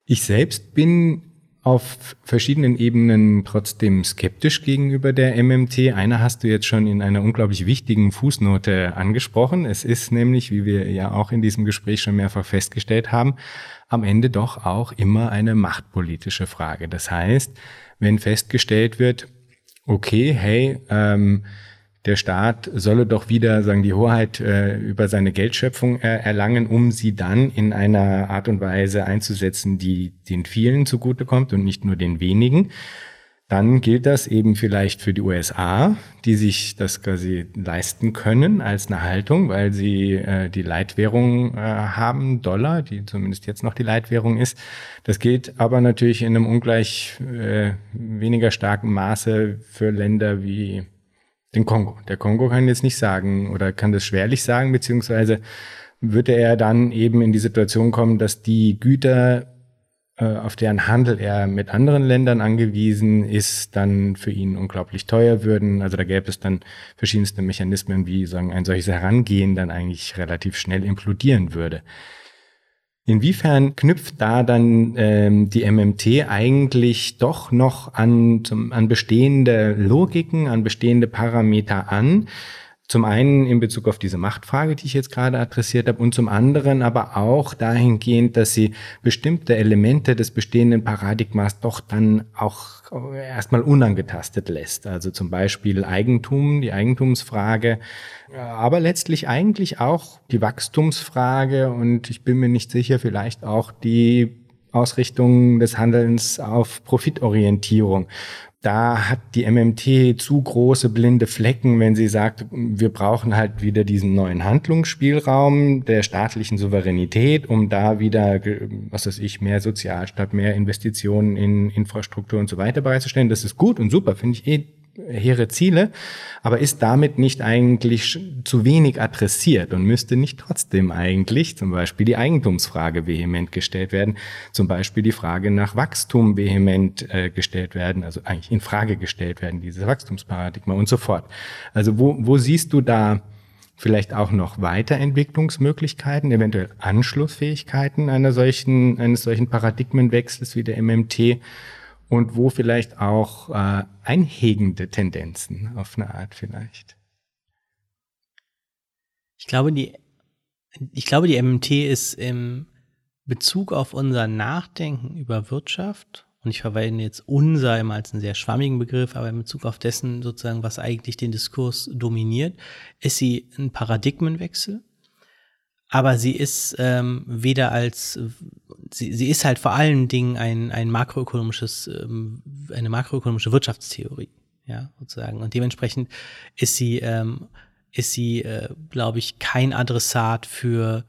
Speaker 1: Ich selbst bin auf verschiedenen Ebenen trotzdem skeptisch gegenüber der MMT. Eine hast du jetzt schon in einer unglaublich wichtigen Fußnote angesprochen. Es ist nämlich, wie wir ja auch in diesem Gespräch schon mehrfach festgestellt haben, am Ende doch auch immer eine machtpolitische Frage. Das heißt, wenn festgestellt wird, okay, hey, ähm, der Staat solle doch wieder sagen die Hoheit äh, über seine Geldschöpfung äh, erlangen, um sie dann in einer Art und Weise einzusetzen, die den vielen zugutekommt und nicht nur den wenigen. Dann gilt das eben vielleicht für die USA, die sich das quasi leisten können als eine Haltung, weil sie äh, die Leitwährung äh, haben, Dollar, die zumindest jetzt noch die Leitwährung ist. Das gilt aber natürlich in einem ungleich äh, weniger starken Maße für Länder wie den Kongo. Der Kongo kann jetzt nicht sagen oder kann das schwerlich sagen, beziehungsweise würde er dann eben in die Situation kommen, dass die Güter, äh, auf deren Handel er mit anderen Ländern angewiesen ist, dann für ihn unglaublich teuer würden. Also da gäbe es dann verschiedenste Mechanismen, wie sagen, ein solches Herangehen dann eigentlich relativ schnell implodieren würde. Inwiefern knüpft da dann ähm, die MMT eigentlich doch noch an, zum, an bestehende Logiken, an bestehende Parameter an? Zum einen in Bezug auf diese Machtfrage, die ich jetzt gerade adressiert habe, und zum anderen aber auch dahingehend, dass sie bestimmte Elemente des bestehenden Paradigmas doch dann auch erstmal unangetastet lässt. Also zum Beispiel Eigentum, die Eigentumsfrage, aber letztlich eigentlich auch die Wachstumsfrage und ich bin mir nicht sicher, vielleicht auch die Ausrichtung des Handelns auf Profitorientierung da hat die MMT zu große blinde Flecken, wenn sie sagt, wir brauchen halt wieder diesen neuen Handlungsspielraum der staatlichen Souveränität, um da wieder, was weiß ich, mehr Sozialstaat, mehr Investitionen in Infrastruktur und so weiter bereitzustellen. Das ist gut und super, finde ich eh hehre Ziele, aber ist damit nicht eigentlich zu wenig adressiert und müsste nicht trotzdem eigentlich zum Beispiel die Eigentumsfrage vehement gestellt werden, zum Beispiel die Frage nach Wachstum vehement äh, gestellt werden, also eigentlich in Frage gestellt werden, dieses Wachstumsparadigma und so fort. Also wo, wo siehst du da vielleicht auch noch Weiterentwicklungsmöglichkeiten, eventuell Anschlussfähigkeiten einer solchen, eines solchen Paradigmenwechsels wie der MMT und wo vielleicht auch äh, einhegende Tendenzen auf eine Art vielleicht.
Speaker 2: Ich glaube, die, ich glaube, die MMT ist im Bezug auf unser Nachdenken über Wirtschaft, und ich verwende jetzt unser immer als einen sehr schwammigen Begriff, aber in Bezug auf dessen sozusagen, was eigentlich den Diskurs dominiert, ist sie ein Paradigmenwechsel aber sie ist ähm, weder als sie, sie ist halt vor allen Dingen ein, ein makroökonomisches, ähm, eine makroökonomische Wirtschaftstheorie, ja, sozusagen. Und dementsprechend ist sie, ähm, ist sie, äh, glaube ich, kein Adressat für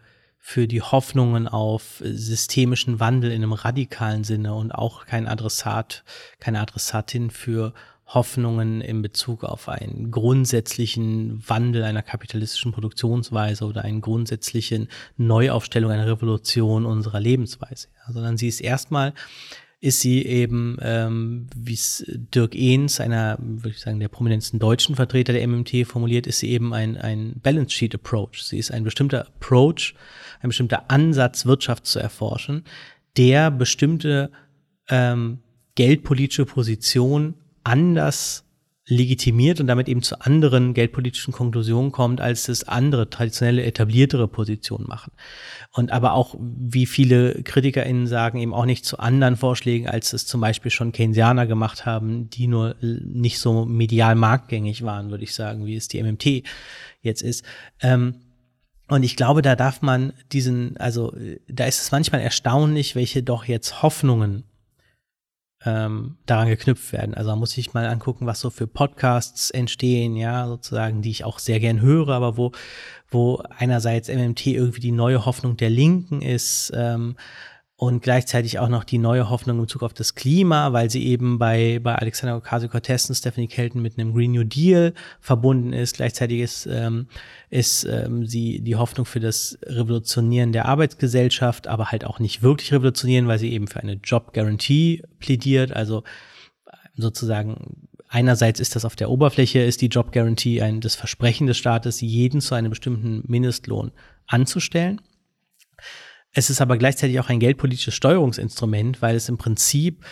Speaker 2: für die Hoffnungen auf systemischen Wandel in einem radikalen Sinne und auch kein Adressat, keine Adressatin für Hoffnungen in Bezug auf einen grundsätzlichen Wandel einer kapitalistischen Produktionsweise oder eine grundsätzliche Neuaufstellung einer Revolution unserer Lebensweise, ja, sondern sie ist erstmal ist sie eben, ähm, wie es Dirk Ehns, einer, würde ich sagen, der prominentesten deutschen Vertreter der MMT formuliert, ist sie eben ein, ein Balance Sheet Approach. Sie ist ein bestimmter Approach, ein bestimmter Ansatz, Wirtschaft zu erforschen, der bestimmte ähm, geldpolitische Position anders legitimiert und damit eben zu anderen geldpolitischen Konklusionen kommt, als es andere traditionelle etabliertere Positionen machen. Und aber auch, wie viele KritikerInnen sagen, eben auch nicht zu anderen Vorschlägen, als es zum Beispiel schon Keynesianer gemacht haben, die nur nicht so medial marktgängig waren, würde ich sagen, wie es die MMT jetzt ist. Ähm, und ich glaube, da darf man diesen, also da ist es manchmal erstaunlich, welche doch jetzt Hoffnungen ähm, daran geknüpft werden. Also da muss ich mal angucken, was so für Podcasts entstehen, ja, sozusagen, die ich auch sehr gern höre, aber wo, wo einerseits MMT irgendwie die neue Hoffnung der Linken ist, ähm, und gleichzeitig auch noch die neue Hoffnung in Bezug auf das Klima, weil sie eben bei, bei Alexander Ocasio-Cortez und Stephanie Kelton mit einem Green New Deal verbunden ist. Gleichzeitig ist, ähm, ist ähm, sie die Hoffnung für das Revolutionieren der Arbeitsgesellschaft, aber halt auch nicht wirklich revolutionieren, weil sie eben für eine Job Guarantee plädiert. Also sozusagen einerseits ist das auf der Oberfläche, ist die Job Guarantee ein, das Versprechen des Staates, jeden zu einem bestimmten Mindestlohn anzustellen. Es ist aber gleichzeitig auch ein geldpolitisches Steuerungsinstrument, weil es im Prinzip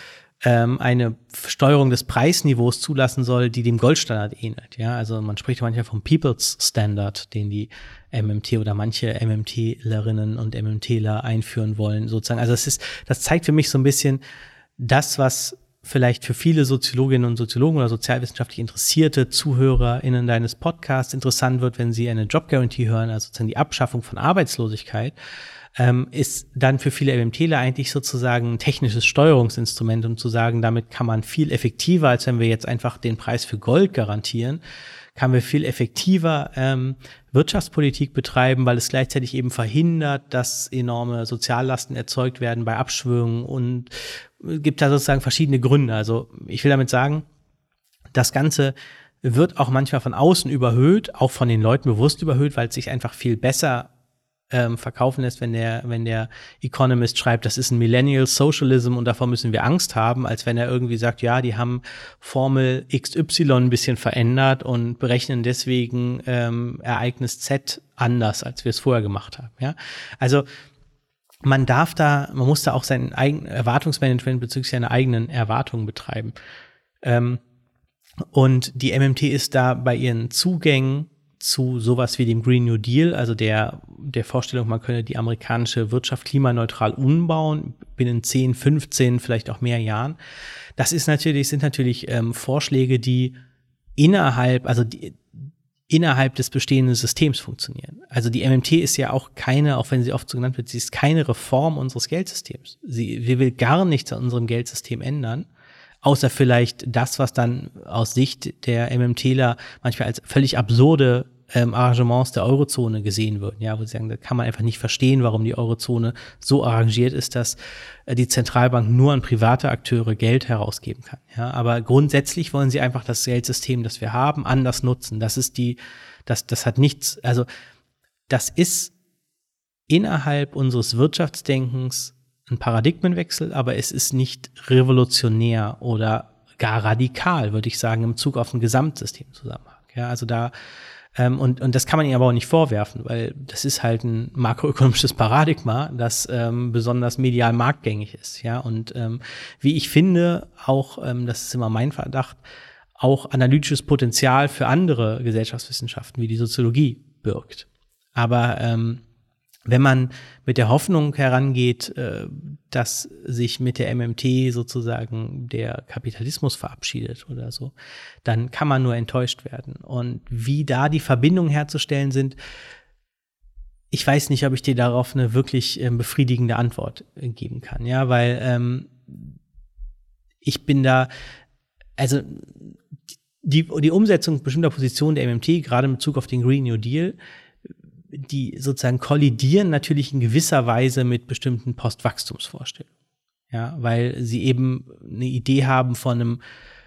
Speaker 2: ähm, eine Steuerung des Preisniveaus zulassen soll, die dem Goldstandard ähnelt. Ja, also man spricht manchmal vom People's Standard, den die MMT oder manche MMTlerinnen und MMTler einführen wollen, sozusagen. Also es ist, das zeigt für mich so ein bisschen das, was vielleicht für viele Soziologinnen und Soziologen oder sozialwissenschaftlich interessierte ZuhörerInnen deines Podcasts interessant wird, wenn sie eine Jobgarantie hören, also sozusagen die Abschaffung von Arbeitslosigkeit ähm, ist dann für viele MMTler eigentlich sozusagen ein technisches Steuerungsinstrument, um zu sagen, damit kann man viel effektiver, als wenn wir jetzt einfach den Preis für Gold garantieren, kann wir viel effektiver ähm, Wirtschaftspolitik betreiben, weil es gleichzeitig eben verhindert, dass enorme Soziallasten erzeugt werden bei Abschwörungen und gibt da sozusagen verschiedene Gründe. Also ich will damit sagen, das Ganze wird auch manchmal von außen überhöht, auch von den Leuten bewusst überhöht, weil es sich einfach viel besser ähm, verkaufen lässt, wenn der, wenn der Economist schreibt, das ist ein Millennial Socialism und davor müssen wir Angst haben, als wenn er irgendwie sagt, ja, die haben Formel XY ein bisschen verändert und berechnen deswegen ähm, Ereignis Z anders, als wir es vorher gemacht haben. Ja, also man darf da, man muss da auch sein eigen Erwartungsmanagement bezüglich seiner eigenen Erwartungen betreiben. Ähm, und die MMT ist da bei ihren Zugängen zu sowas wie dem Green New Deal, also der, der Vorstellung, man könne die amerikanische Wirtschaft klimaneutral umbauen, binnen 10, 15, vielleicht auch mehr Jahren. Das ist natürlich, sind natürlich ähm, Vorschläge, die innerhalb, also die, innerhalb des bestehenden Systems funktionieren. Also die MMT ist ja auch keine, auch wenn sie oft so genannt wird, sie ist keine Reform unseres Geldsystems. Sie, sie will gar nichts an unserem Geldsystem ändern, außer vielleicht das, was dann aus Sicht der MMTler manchmal als völlig absurde ähm, Arrangements der Eurozone gesehen würden, ja, wo sie sagen, da kann man einfach nicht verstehen, warum die Eurozone so arrangiert ist, dass äh, die Zentralbank nur an private Akteure Geld herausgeben kann. Ja, aber grundsätzlich wollen sie einfach das Geldsystem, das wir haben, anders nutzen. Das ist die, das, das hat nichts, also das ist innerhalb unseres Wirtschaftsdenkens ein Paradigmenwechsel, aber es ist nicht revolutionär oder gar radikal, würde ich sagen, im Zug auf ein Gesamtsystemzusammenhang. Ja, also da ähm, und, und das kann man ihnen aber auch nicht vorwerfen, weil das ist halt ein makroökonomisches Paradigma, das ähm, besonders medial marktgängig ist. Ja, und ähm, wie ich finde, auch, ähm, das ist immer mein Verdacht, auch analytisches Potenzial für andere Gesellschaftswissenschaften wie die Soziologie birgt. Aber ähm, wenn man mit der Hoffnung herangeht, äh, dass sich mit der MMT sozusagen der Kapitalismus verabschiedet oder so, dann kann man nur enttäuscht werden. Und wie da die Verbindungen herzustellen sind, ich weiß nicht, ob ich dir darauf eine wirklich ähm, befriedigende Antwort äh, geben kann. Ja, weil ähm, ich bin da, also die, die Umsetzung bestimmter Positionen der MMT, gerade in Bezug auf den Green New Deal, die sozusagen kollidieren natürlich in gewisser Weise mit bestimmten Postwachstumsvorstellungen. Ja, weil sie eben eine Idee haben von einem,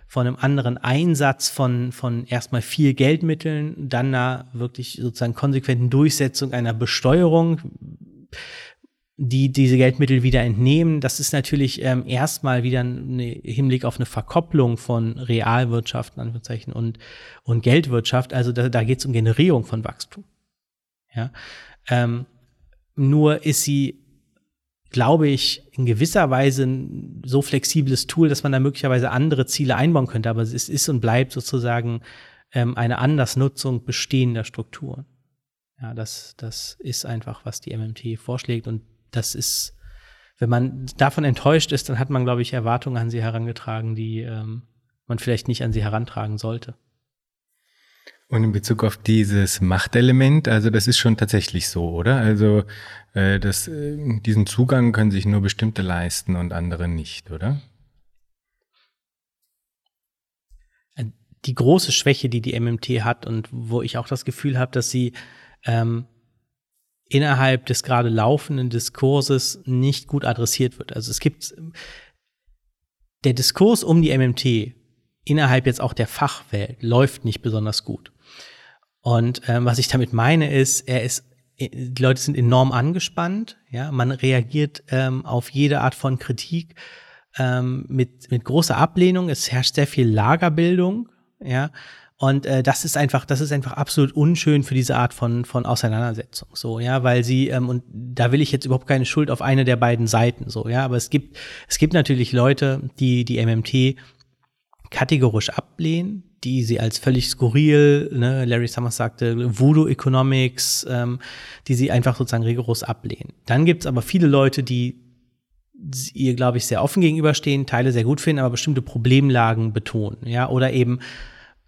Speaker 2: von einem anderen Einsatz von, von erstmal viel Geldmitteln, dann einer wirklich sozusagen konsequenten Durchsetzung einer Besteuerung, die diese Geldmittel wieder entnehmen. Das ist natürlich ähm, erstmal wieder ein Hinblick auf eine Verkopplung von Realwirtschaft Anführungszeichen, und, und Geldwirtschaft. Also da, da geht es um Generierung von Wachstum. Ja? Ähm, nur ist sie, glaube ich, in gewisser Weise ein so flexibles Tool, dass man da möglicherweise andere Ziele einbauen könnte. Aber es ist und bleibt sozusagen ähm, eine Andersnutzung bestehender Strukturen. Ja, das, das ist einfach, was die MMT vorschlägt. Und das ist, wenn man davon enttäuscht ist, dann hat man, glaube ich, Erwartungen an sie herangetragen, die ähm, man vielleicht nicht an sie herantragen sollte.
Speaker 1: Und in Bezug auf dieses Machtelement, also das ist schon tatsächlich so, oder? Also äh, das, äh, diesen Zugang können sich nur bestimmte leisten und andere nicht, oder?
Speaker 2: Die große Schwäche, die die MMT hat und wo ich auch das Gefühl habe, dass sie ähm, innerhalb des gerade laufenden Diskurses nicht gut adressiert wird. Also es gibt der Diskurs um die MMT innerhalb jetzt auch der Fachwelt läuft nicht besonders gut. Und ähm, was ich damit meine ist, er ist die Leute sind enorm angespannt, ja, man reagiert ähm, auf jede Art von Kritik ähm, mit, mit großer Ablehnung, es herrscht sehr viel Lagerbildung, ja, und äh, das ist einfach, das ist einfach absolut unschön für diese Art von, von Auseinandersetzung. So, ja, weil sie, ähm, und da will ich jetzt überhaupt keine Schuld auf eine der beiden Seiten, so, ja, aber es gibt, es gibt natürlich Leute, die die MMT kategorisch ablehnen, die sie als völlig skurril, ne, Larry Summers sagte, Voodoo Economics, ähm, die sie einfach sozusagen rigoros ablehnen. Dann gibt's aber viele Leute, die ihr, glaube ich, sehr offen gegenüberstehen, Teile sehr gut finden, aber bestimmte Problemlagen betonen, ja, oder eben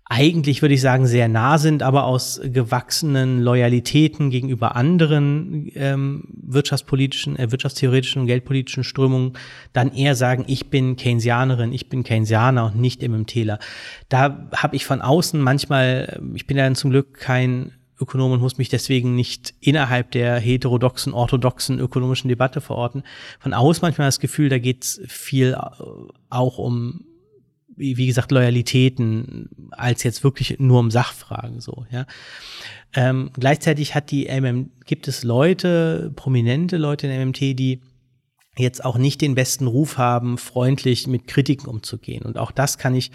Speaker 2: eigentlich würde ich sagen sehr nah sind, aber aus gewachsenen Loyalitäten gegenüber anderen ähm, wirtschaftspolitischen, äh, wirtschaftstheoretischen und geldpolitischen Strömungen dann eher sagen, ich bin Keynesianerin, ich bin Keynesianer und nicht MMTler. Da habe ich von außen manchmal, ich bin ja dann zum Glück kein Ökonom und muss mich deswegen nicht innerhalb der heterodoxen, orthodoxen ökonomischen Debatte verorten. Von außen manchmal das Gefühl, da geht es viel äh, auch um wie, gesagt, Loyalitäten als jetzt wirklich nur um Sachfragen so, ja. Ähm, gleichzeitig hat die MM, gibt es Leute, prominente Leute in MMT, die jetzt auch nicht den besten Ruf haben, freundlich mit Kritiken umzugehen. Und auch das kann ich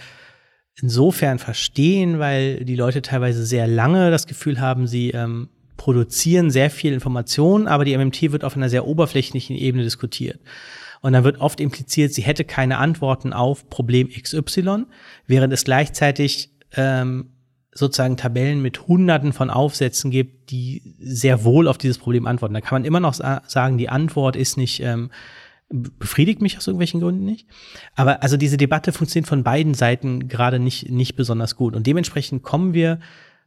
Speaker 2: insofern verstehen, weil die Leute teilweise sehr lange das Gefühl haben, sie ähm, produzieren sehr viel Information, aber die MMT wird auf einer sehr oberflächlichen Ebene diskutiert. Und dann wird oft impliziert, sie hätte keine Antworten auf Problem XY, während es gleichzeitig ähm, sozusagen Tabellen mit Hunderten von Aufsätzen gibt, die sehr wohl auf dieses Problem antworten. Da kann man immer noch sa sagen, die Antwort ist nicht ähm, befriedigt mich aus irgendwelchen Gründen nicht. Aber also diese Debatte funktioniert von beiden Seiten gerade nicht nicht besonders gut und dementsprechend kommen wir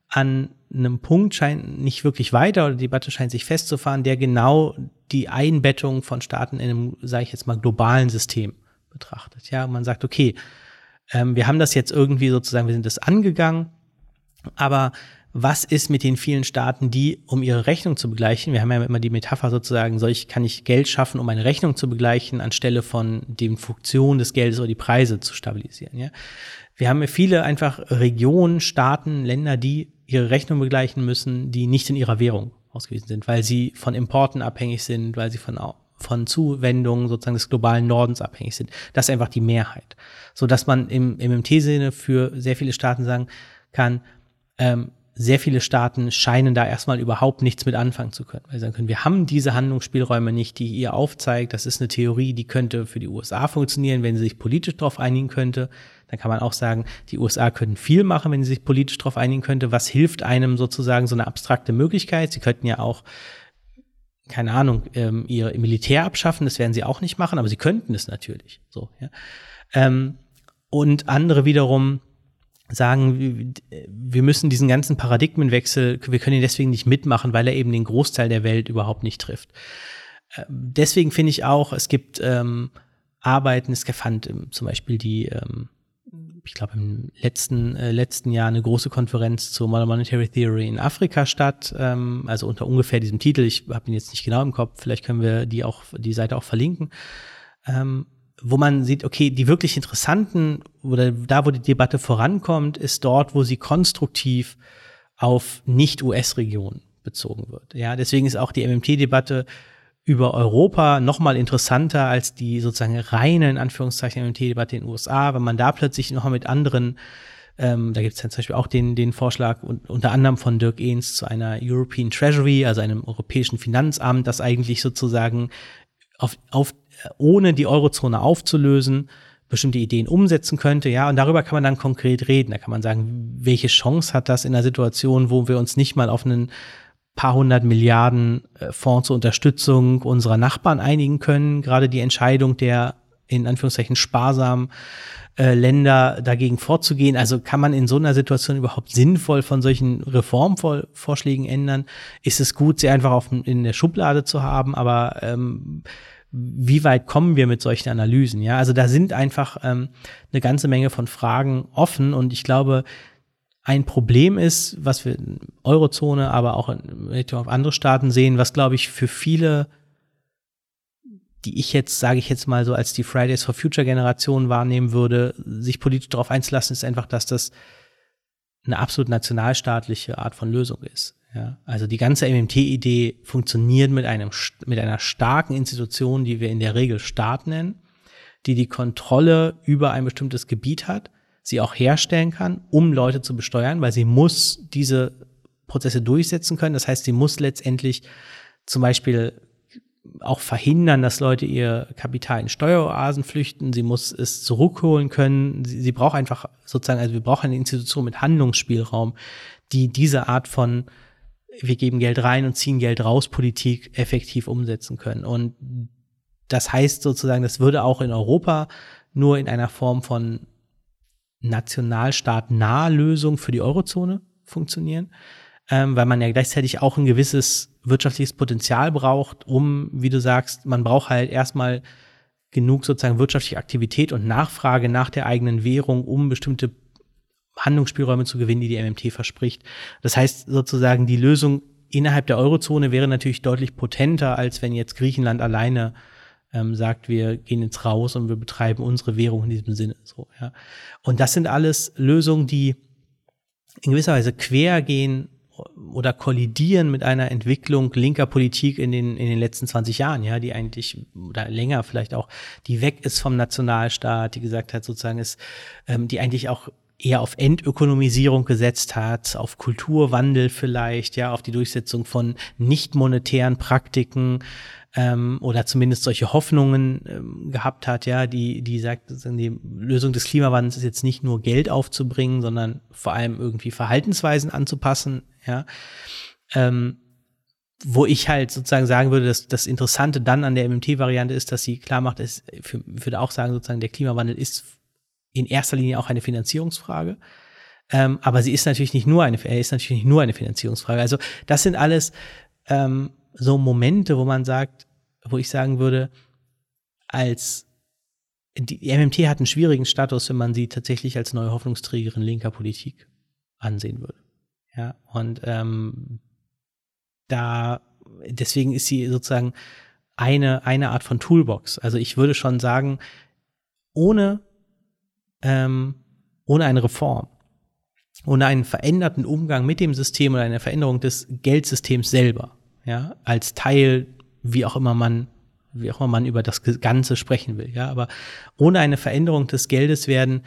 Speaker 2: an einem Punkt scheint nicht wirklich weiter oder die Debatte scheint sich festzufahren, der genau die Einbettung von Staaten in einem, sage ich jetzt mal, globalen System betrachtet. Ja, man sagt, okay, ähm, wir haben das jetzt irgendwie sozusagen, wir sind das angegangen, aber was ist mit den vielen Staaten, die, um ihre Rechnung zu begleichen, wir haben ja immer die Metapher sozusagen, soll ich, kann ich Geld schaffen, um eine Rechnung zu begleichen, anstelle von den Funktionen des Geldes oder die Preise zu stabilisieren. Ja? Wir haben ja viele einfach Regionen, Staaten, Länder, die ihre Rechnung begleichen müssen, die nicht in ihrer Währung ausgewiesen sind, weil sie von Importen abhängig sind, weil sie von von Zuwendungen sozusagen des globalen Nordens abhängig sind. Das ist einfach die Mehrheit. So dass man im, im MT-Sinne für sehr viele Staaten sagen kann, ähm, sehr viele Staaten scheinen da erstmal überhaupt nichts mit anfangen zu können. Weil sie sagen können, wir haben diese Handlungsspielräume nicht, die ihr aufzeigt. Das ist eine Theorie, die könnte für die USA funktionieren, wenn sie sich politisch darauf einigen könnte. Dann kann man auch sagen, die USA könnten viel machen, wenn sie sich politisch darauf einigen könnte. Was hilft einem sozusagen so eine abstrakte Möglichkeit? Sie könnten ja auch keine Ahnung, ähm, ihr Militär abschaffen, das werden sie auch nicht machen, aber sie könnten es natürlich. So, ja. Ähm, und andere wiederum sagen, wir müssen diesen ganzen Paradigmenwechsel, wir können ihn deswegen nicht mitmachen, weil er eben den Großteil der Welt überhaupt nicht trifft. Äh, deswegen finde ich auch, es gibt ähm, Arbeiten, es fand ähm, zum Beispiel die, ähm, ich glaube im letzten, äh, letzten Jahr eine große Konferenz zur Modern Monetary Theory in Afrika statt, ähm, also unter ungefähr diesem Titel, ich habe ihn jetzt nicht genau im Kopf, vielleicht können wir die auch, die Seite auch verlinken. Ähm, wo man sieht, okay, die wirklich interessanten oder da, wo die Debatte vorankommt, ist dort, wo sie konstruktiv auf Nicht-US-Regionen bezogen wird. Ja, deswegen ist auch die MMT-Debatte über Europa nochmal interessanter als die sozusagen reine, in Anführungszeichen, MMT-Debatte in den USA, wenn man da plötzlich nochmal mit anderen ähm, da gibt es ja zum Beispiel auch den, den Vorschlag unter anderem von Dirk Ehns zu einer European Treasury, also einem europäischen Finanzamt, das eigentlich sozusagen auf, auf ohne die Eurozone aufzulösen, bestimmte Ideen umsetzen könnte, ja, und darüber kann man dann konkret reden. Da kann man sagen, welche Chance hat das in einer Situation, wo wir uns nicht mal auf einen paar hundert Milliarden äh, Fonds zur Unterstützung unserer Nachbarn einigen können. Gerade die Entscheidung der in Anführungszeichen sparsamen äh, Länder dagegen vorzugehen. Also kann man in so einer Situation überhaupt sinnvoll von solchen Reformvorschlägen ändern? Ist es gut, sie einfach auf, in der Schublade zu haben, aber ähm, wie weit kommen wir mit solchen Analysen? Ja, also da sind einfach ähm, eine ganze Menge von Fragen offen und ich glaube, ein Problem ist, was wir in Eurozone, aber auch in, auf andere Staaten sehen, was glaube ich für viele, die ich jetzt, sage ich jetzt mal so als die Fridays for Future Generation wahrnehmen würde, sich politisch darauf einzulassen, ist einfach, dass das eine absolut nationalstaatliche Art von Lösung ist. Ja, also die ganze MMT-Idee funktioniert mit einem mit einer starken Institution, die wir in der Regel Staat nennen, die die Kontrolle über ein bestimmtes Gebiet hat sie auch herstellen kann, um Leute zu besteuern, weil sie muss diese Prozesse durchsetzen können. Das heißt, sie muss letztendlich zum Beispiel auch verhindern, dass Leute ihr Kapital in Steueroasen flüchten. Sie muss es zurückholen können. Sie, sie braucht einfach sozusagen, also wir brauchen eine Institution mit Handlungsspielraum, die diese Art von wir geben Geld rein und ziehen Geld raus Politik effektiv umsetzen können. Und das heißt sozusagen, das würde auch in Europa nur in einer Form von nationalstaat-nahe Lösung für die Eurozone funktionieren, ähm, weil man ja gleichzeitig auch ein gewisses wirtschaftliches Potenzial braucht, um, wie du sagst, man braucht halt erstmal genug sozusagen wirtschaftliche Aktivität und Nachfrage nach der eigenen Währung, um bestimmte Handlungsspielräume zu gewinnen, die die MMT verspricht. Das heißt sozusagen, die Lösung innerhalb der Eurozone wäre natürlich deutlich potenter, als wenn jetzt Griechenland alleine ähm, sagt, wir gehen jetzt raus und wir betreiben unsere Währung in diesem Sinne. So, ja. Und das sind alles Lösungen, die in gewisser Weise quer gehen oder kollidieren mit einer Entwicklung linker Politik in den, in den letzten 20 Jahren, ja, die eigentlich, oder länger vielleicht auch, die weg ist vom Nationalstaat, die gesagt hat, sozusagen ist, ähm, die eigentlich auch eher auf Entökonomisierung gesetzt hat, auf Kulturwandel vielleicht, ja, auf die Durchsetzung von nicht monetären Praktiken, ähm, oder zumindest solche Hoffnungen ähm, gehabt hat, ja, die, die sagt, die Lösung des Klimawandels ist jetzt nicht nur Geld aufzubringen, sondern vor allem irgendwie Verhaltensweisen anzupassen, ja. Ähm, wo ich halt sozusagen sagen würde, dass das Interessante dann an der MMT-Variante ist, dass sie klar macht, ist, ich würde auch sagen, sozusagen, der Klimawandel ist in erster Linie auch eine Finanzierungsfrage. Ähm, aber sie ist natürlich nicht nur eine, er ist natürlich nicht nur eine Finanzierungsfrage. Also das sind alles ähm, so Momente, wo man sagt, wo ich sagen würde, als die MMT hat einen schwierigen Status, wenn man sie tatsächlich als neue Hoffnungsträgerin linker Politik ansehen würde. Ja, und ähm, da deswegen ist sie sozusagen eine, eine Art von Toolbox. Also ich würde schon sagen, ohne, ähm, ohne eine Reform, ohne einen veränderten Umgang mit dem System oder eine Veränderung des Geldsystems selber, ja, als Teil, wie auch immer man, wie auch immer man über das Ganze sprechen will, ja, aber ohne eine Veränderung des Geldes werden,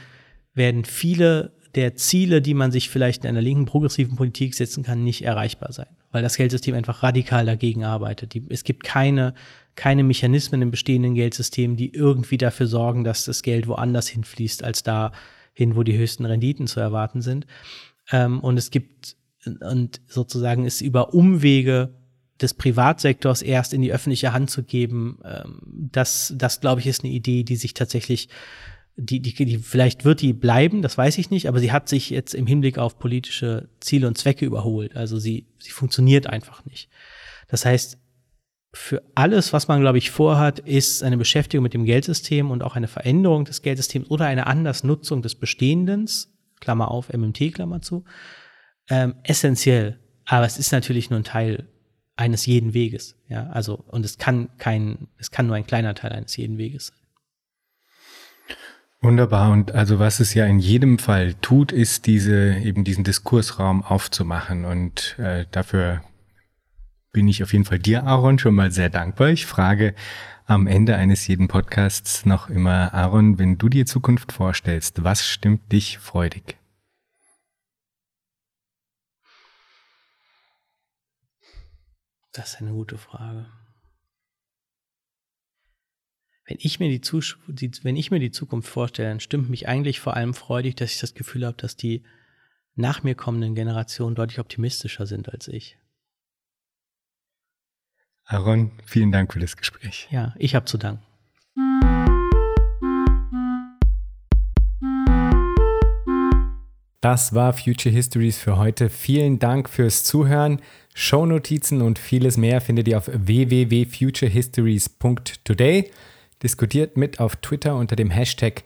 Speaker 2: werden viele der Ziele, die man sich vielleicht in einer linken progressiven Politik setzen kann, nicht erreichbar sein, weil das Geldsystem einfach radikal dagegen arbeitet. Die, es gibt keine, keine Mechanismen im bestehenden Geldsystem, die irgendwie dafür sorgen, dass das Geld woanders hinfließt, als da hin, wo die höchsten Renditen zu erwarten sind. Ähm, und es gibt, und sozusagen ist über Umwege des Privatsektors erst in die öffentliche Hand zu geben, ähm, das, das glaube ich, ist eine Idee, die sich tatsächlich, die, die, die, vielleicht wird die bleiben, das weiß ich nicht, aber sie hat sich jetzt im Hinblick auf politische Ziele und Zwecke überholt. Also sie, sie funktioniert einfach nicht. Das heißt, für alles, was man, glaube ich, vorhat, ist eine Beschäftigung mit dem Geldsystem und auch eine Veränderung des Geldsystems oder eine Andersnutzung des Bestehenden, Klammer auf, MMT, Klammer zu, ähm, essentiell. Aber es ist natürlich nur ein Teil eines jeden Weges. Ja, also, und es kann kein, es kann nur ein kleiner Teil eines jeden Weges sein.
Speaker 1: Wunderbar. Und also was es ja in jedem Fall tut, ist diese, eben diesen Diskursraum aufzumachen. Und äh, dafür bin ich auf jeden Fall dir, Aaron, schon mal sehr dankbar. Ich frage am Ende eines jeden Podcasts noch immer, Aaron, wenn du dir Zukunft vorstellst, was stimmt dich freudig?
Speaker 2: Das ist eine gute Frage. Wenn ich, mir die, die, wenn ich mir die Zukunft vorstelle, dann stimmt mich eigentlich vor allem freudig, dass ich das Gefühl habe, dass die nach mir kommenden Generationen deutlich optimistischer sind als ich.
Speaker 1: Aaron, vielen Dank für das Gespräch.
Speaker 2: Ja, ich habe zu danken.
Speaker 1: Das war Future Histories für heute. Vielen Dank fürs Zuhören. Shownotizen und vieles mehr findet ihr auf www.futurehistories.today. Diskutiert mit auf Twitter unter dem Hashtag